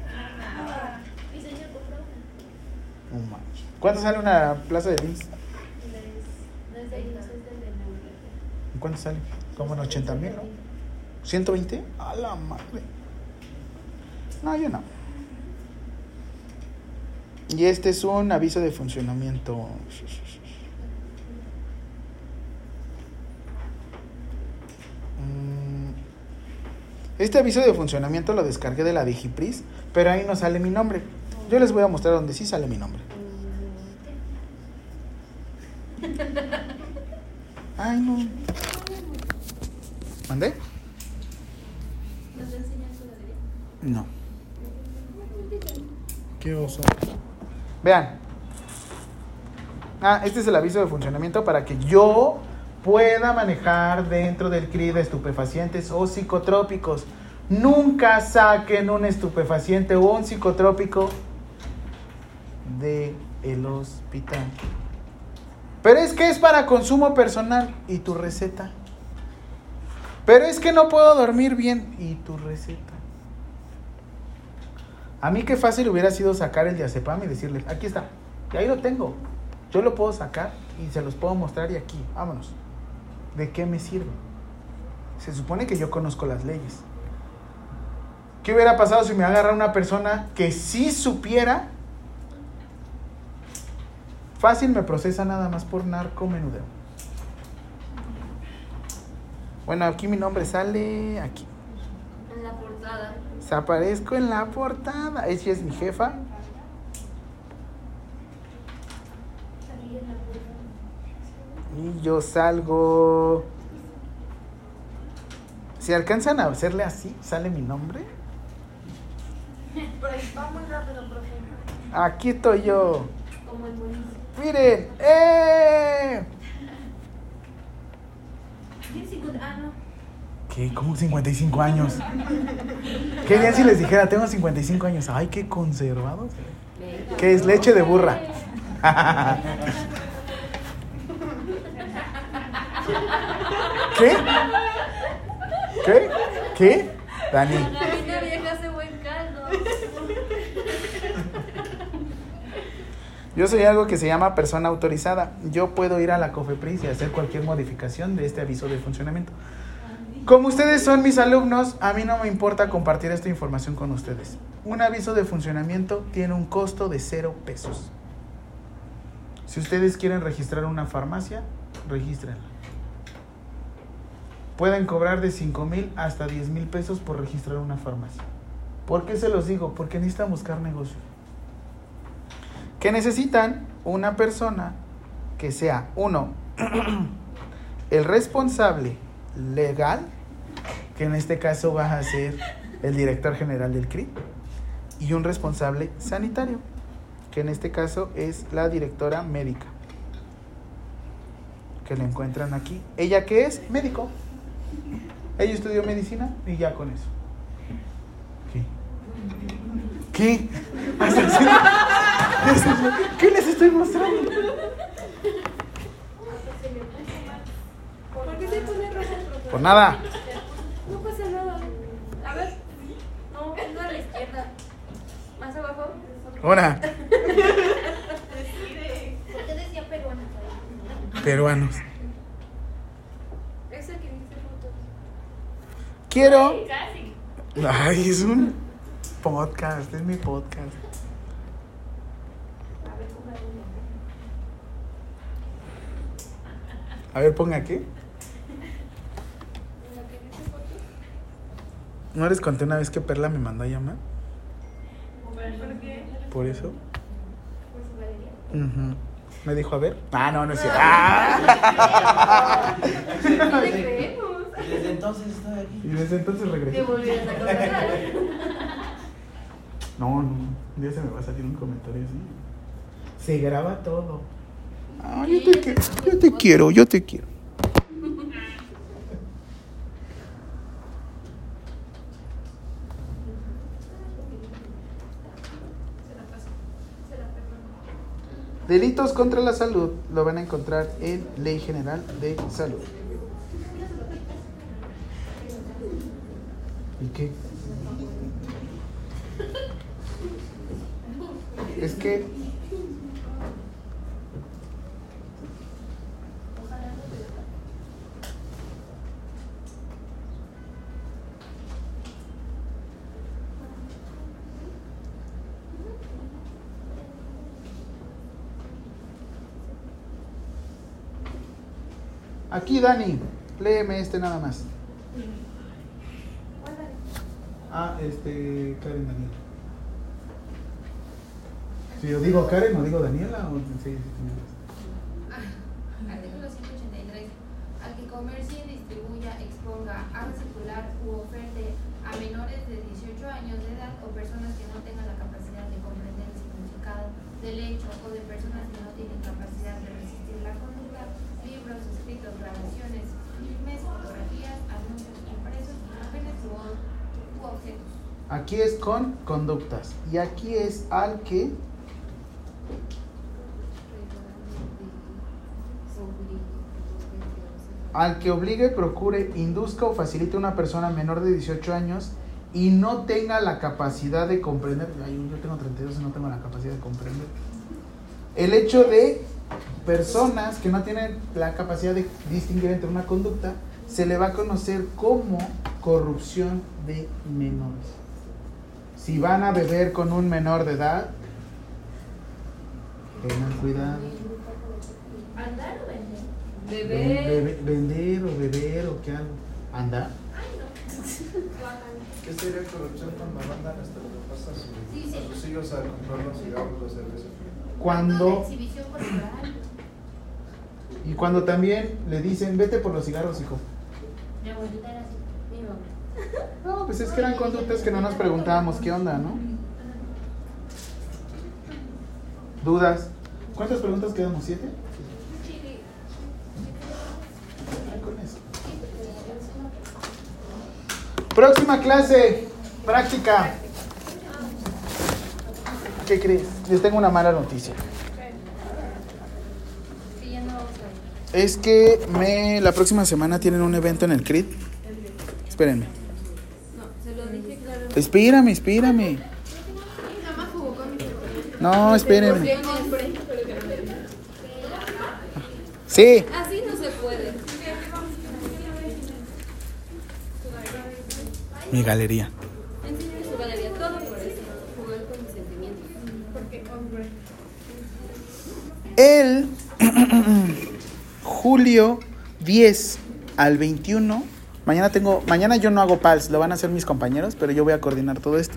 ¿Cuánto sale una plaza de la ¿Cuánto sale? Como en 80 mil, ¿no? ¿120? A la madre. No, yo no. Y este es un aviso de funcionamiento. Mm, Este aviso de funcionamiento lo descargué de la Digipris, pero ahí no sale mi nombre. Yo les voy a mostrar donde sí sale mi nombre. Ay, no. ¿Mandé? No. Qué oso. Vean. Ah, este es el aviso de funcionamiento para que yo pueda manejar dentro del CRI de estupefacientes o psicotrópicos. Nunca saquen un estupefaciente o un psicotrópico de el hospital. Pero es que es para consumo personal y tu receta. Pero es que no puedo dormir bien y tu receta. A mí qué fácil hubiera sido sacar el diazepam y decirle, aquí está, y ahí lo tengo. Yo lo puedo sacar y se los puedo mostrar y aquí, vámonos. ¿De qué me sirve? Se supone que yo conozco las leyes. ¿Qué hubiera pasado si me agarra una persona que sí supiera? Fácil me procesa nada más por narcomenudeo. Bueno, aquí mi nombre sale aquí. En la portada. Se aparezco en la portada. Ella es mi jefa. Y yo salgo. Si alcanzan a hacerle así, sale mi nombre. Pero ahí va muy rápido, profe. Aquí estoy yo. Como el. Miren. ¡Eh! ¿Tienes 50? Ah. ¿Qué? ¿Cómo 55 años? ¿Qué bien si les dijera, tengo 55 años? Ay, qué conservados. ¿Qué es leche de burra? ¿Qué? ¿Qué? ¿Qué? Dani. La gallina vieja hace buen caldo. Yo soy algo que se llama persona autorizada. Yo puedo ir a la COFEPRIS y hacer cualquier modificación de este aviso de funcionamiento. Como ustedes son mis alumnos, a mí no me importa compartir esta información con ustedes. Un aviso de funcionamiento tiene un costo de cero pesos. Si ustedes quieren registrar una farmacia, regístrenla. Pueden cobrar de 5 mil hasta 10 mil pesos por registrar una farmacia. ¿Por qué se los digo? Porque necesitan buscar negocio. Que necesitan una persona que sea, uno, el responsable legal, que en este caso va a ser el director general del CRI, y un responsable sanitario, que en este caso es la directora médica, que la encuentran aquí. ¿Ella qué es? Médico. Ella estudió medicina y ya con eso. ¿Qué? ¿Qué? ¿Qué les estoy mostrando? ¿Por qué se pone profe? Por nada. No pasa nada. A ver. No, no a la izquierda. Más abajo. Ahora, ¿Por qué decía peruana? peruanos. Esa que dice fotos. Quiero. Casi. Ay, es un podcast, es mi podcast. A ver, ponga qué. ¿No les conté una vez que Perla me mandó a llamar? ¿Por qué? Por eso. Por su galería. Ujú. Me dijo, a ver. Ah, no, no es cierto. Ah. Desde entonces estoy Y aquí. desde entonces Te regresé. volvieron a contratar. No, no. Un día se me va a salir un comentario así. Se graba todo. Ah, yo te, qui- yo te quiero, yo te quiero. Delitos contra la salud lo van a encontrar en Ley General de Salud. ¿Y qué? Es que Aquí, Dani, léeme este nada más. Ah, este, Karen Daniela. Si yo digo Karen o digo Daniela, o sí, Artículo 183. Al que comercie, distribuya, exponga, haga circular u oferte a menores de 18 años de edad o personas que no tengan la capacidad de comprender el significado del hecho o de personas que no tienen capacidad de resistir la conducta, libros, escritos, grabaciones, filmes, fotografías, anuncios impresos, imágenes u, u objetos. Aquí es con conductas. Y aquí es al que al que obligue, procure, induzca o facilite a una persona menor de 18 años y no tenga la capacidad de comprender. Ay, yo tengo 32 y no tengo la capacidad de comprender. El hecho de personas que no tienen la capacidad de distinguir entre una conducta se le va a conocer como corrupción de menores. Si van a beber con un menor de edad, tengan cuidado. ¿Andar o vender? Ven- Beber. bebe- vender o beber o qué hago. ¿Anda? ¿Qué sería corrupción cuando mandan hasta lo pasa a, su- Sí, sí. a sus hijos a comprar los cigarros, la cerveza? Cuando y cuando también le dicen vete por los cigarros, hijo. Mi abuelita era así. Mi mamá. No, pues es que eran conductas que no nos preguntábamos qué onda, ¿no? Dudas. ¿Cuántas preguntas quedamos? ¿Siete? Ay, con eso. Próxima clase, práctica. ¿Qué crees? Les tengo una mala noticia. Es que me, la próxima semana tienen un evento en el CRIT. Espérenme. Con mi No, espérenme. Sí. Así no se puede. Mi galería. Enseñar su galería, todo por eso. Jugar con mis sentimientos. Porque hombre. El julio 10 al 21. Mañana tengo, mañana yo no hago PALS, lo van a hacer mis compañeros, pero yo voy a coordinar todo esto.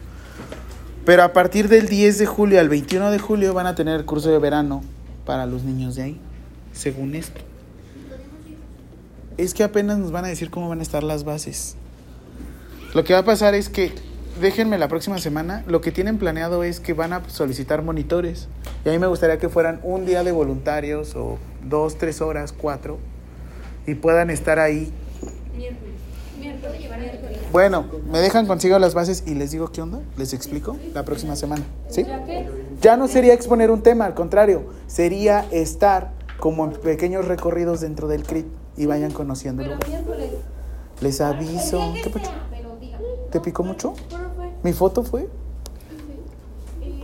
Pero a partir del 10 de julio al 21 de julio van a tener curso de verano para los niños de ahí, según esto. Es que apenas nos van a decir cómo van a estar las bases. Lo que va a pasar es que, déjenme la próxima semana, lo que tienen planeado es que van a solicitar monitores. Y a mí me gustaría que fueran un día de voluntarios o dos, tres horas, cuatro, y puedan estar ahí. Miércoles. Bueno, me dejan consigo las bases y les digo qué onda, les explico la próxima semana. ¿Sí? ¿Ya no sería exponer un tema, al contrario, sería estar como en pequeños recorridos dentro del CRIT y vayan conociéndolo. Les aviso. ¿Qué. ¿Te picó mucho? ¿Mi foto fue? ¿Y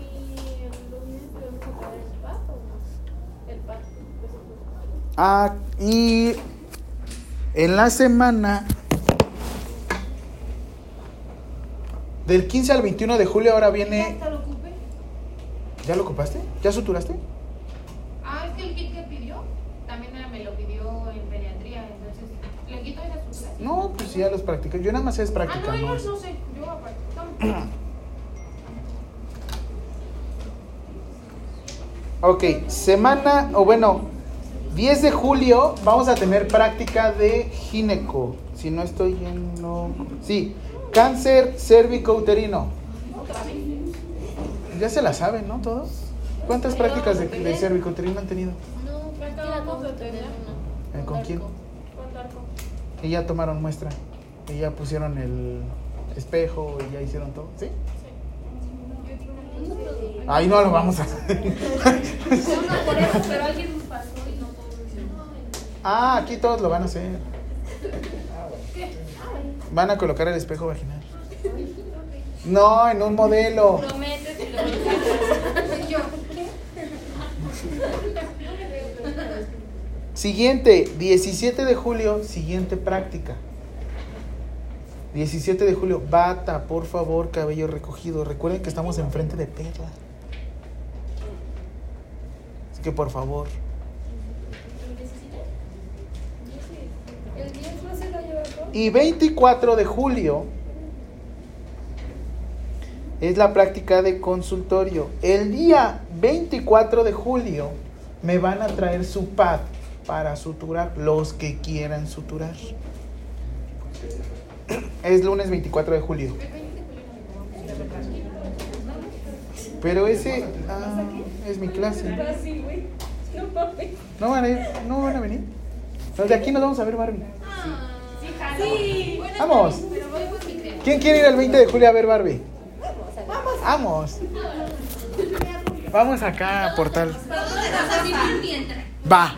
podemos sacar el? El pato. Ah, y en la semana del 15 al 21 de julio ahora viene... ¿Hasta lo ocupé? ¿Ya lo ocupaste? ¿Ya suturaste? Ah, es que el kit que pidió también me lo pidió en Feria No, pues ya los practicé. Yo nada más es Ah, práctica, no, ¿no? no sé. Yo aparte. Toma. Ok, semana, o bueno, 10 de julio vamos a tener práctica de gineco. Si no estoy en... No, sí, cáncer cérvico-uterino. Ya se la saben, ¿no? Todos. ¿Cuántas prácticas de, de cérvico-uterino han tenido? No, práctica Acabamos de tener. Eh, ¿Con quién? Con ya tomaron muestra. Y ya pusieron el espejo y ya hicieron todo. ¿Sí? Ahí no lo vamos a hacer. pero alguien pasó y no Ah, aquí todos lo van a hacer. Van a colocar el espejo vaginal. No, en un modelo. Prometes y lo Yo. Siguiente, 17 de julio, siguiente práctica. 17 de julio, bata, por favor, cabello recogido. Recuerden que estamos enfrente de Perla. Así que por favor. El 10 no se la lleva todo. Y 24 de julio es la práctica de consultorio. El día 24 de julio me van a traer su pad para suturar los que quieran suturar. Es lunes 24 de julio. Pero ese ah, es mi clase. No mames. ¿No van a, ir? ¿No van a venir? Los de aquí nos vamos a ver Barbie. Sí. Vamos. ¿Quién quiere ir el 20 de julio a ver Barbie? Vamos. Vamos acá a Portal. Va.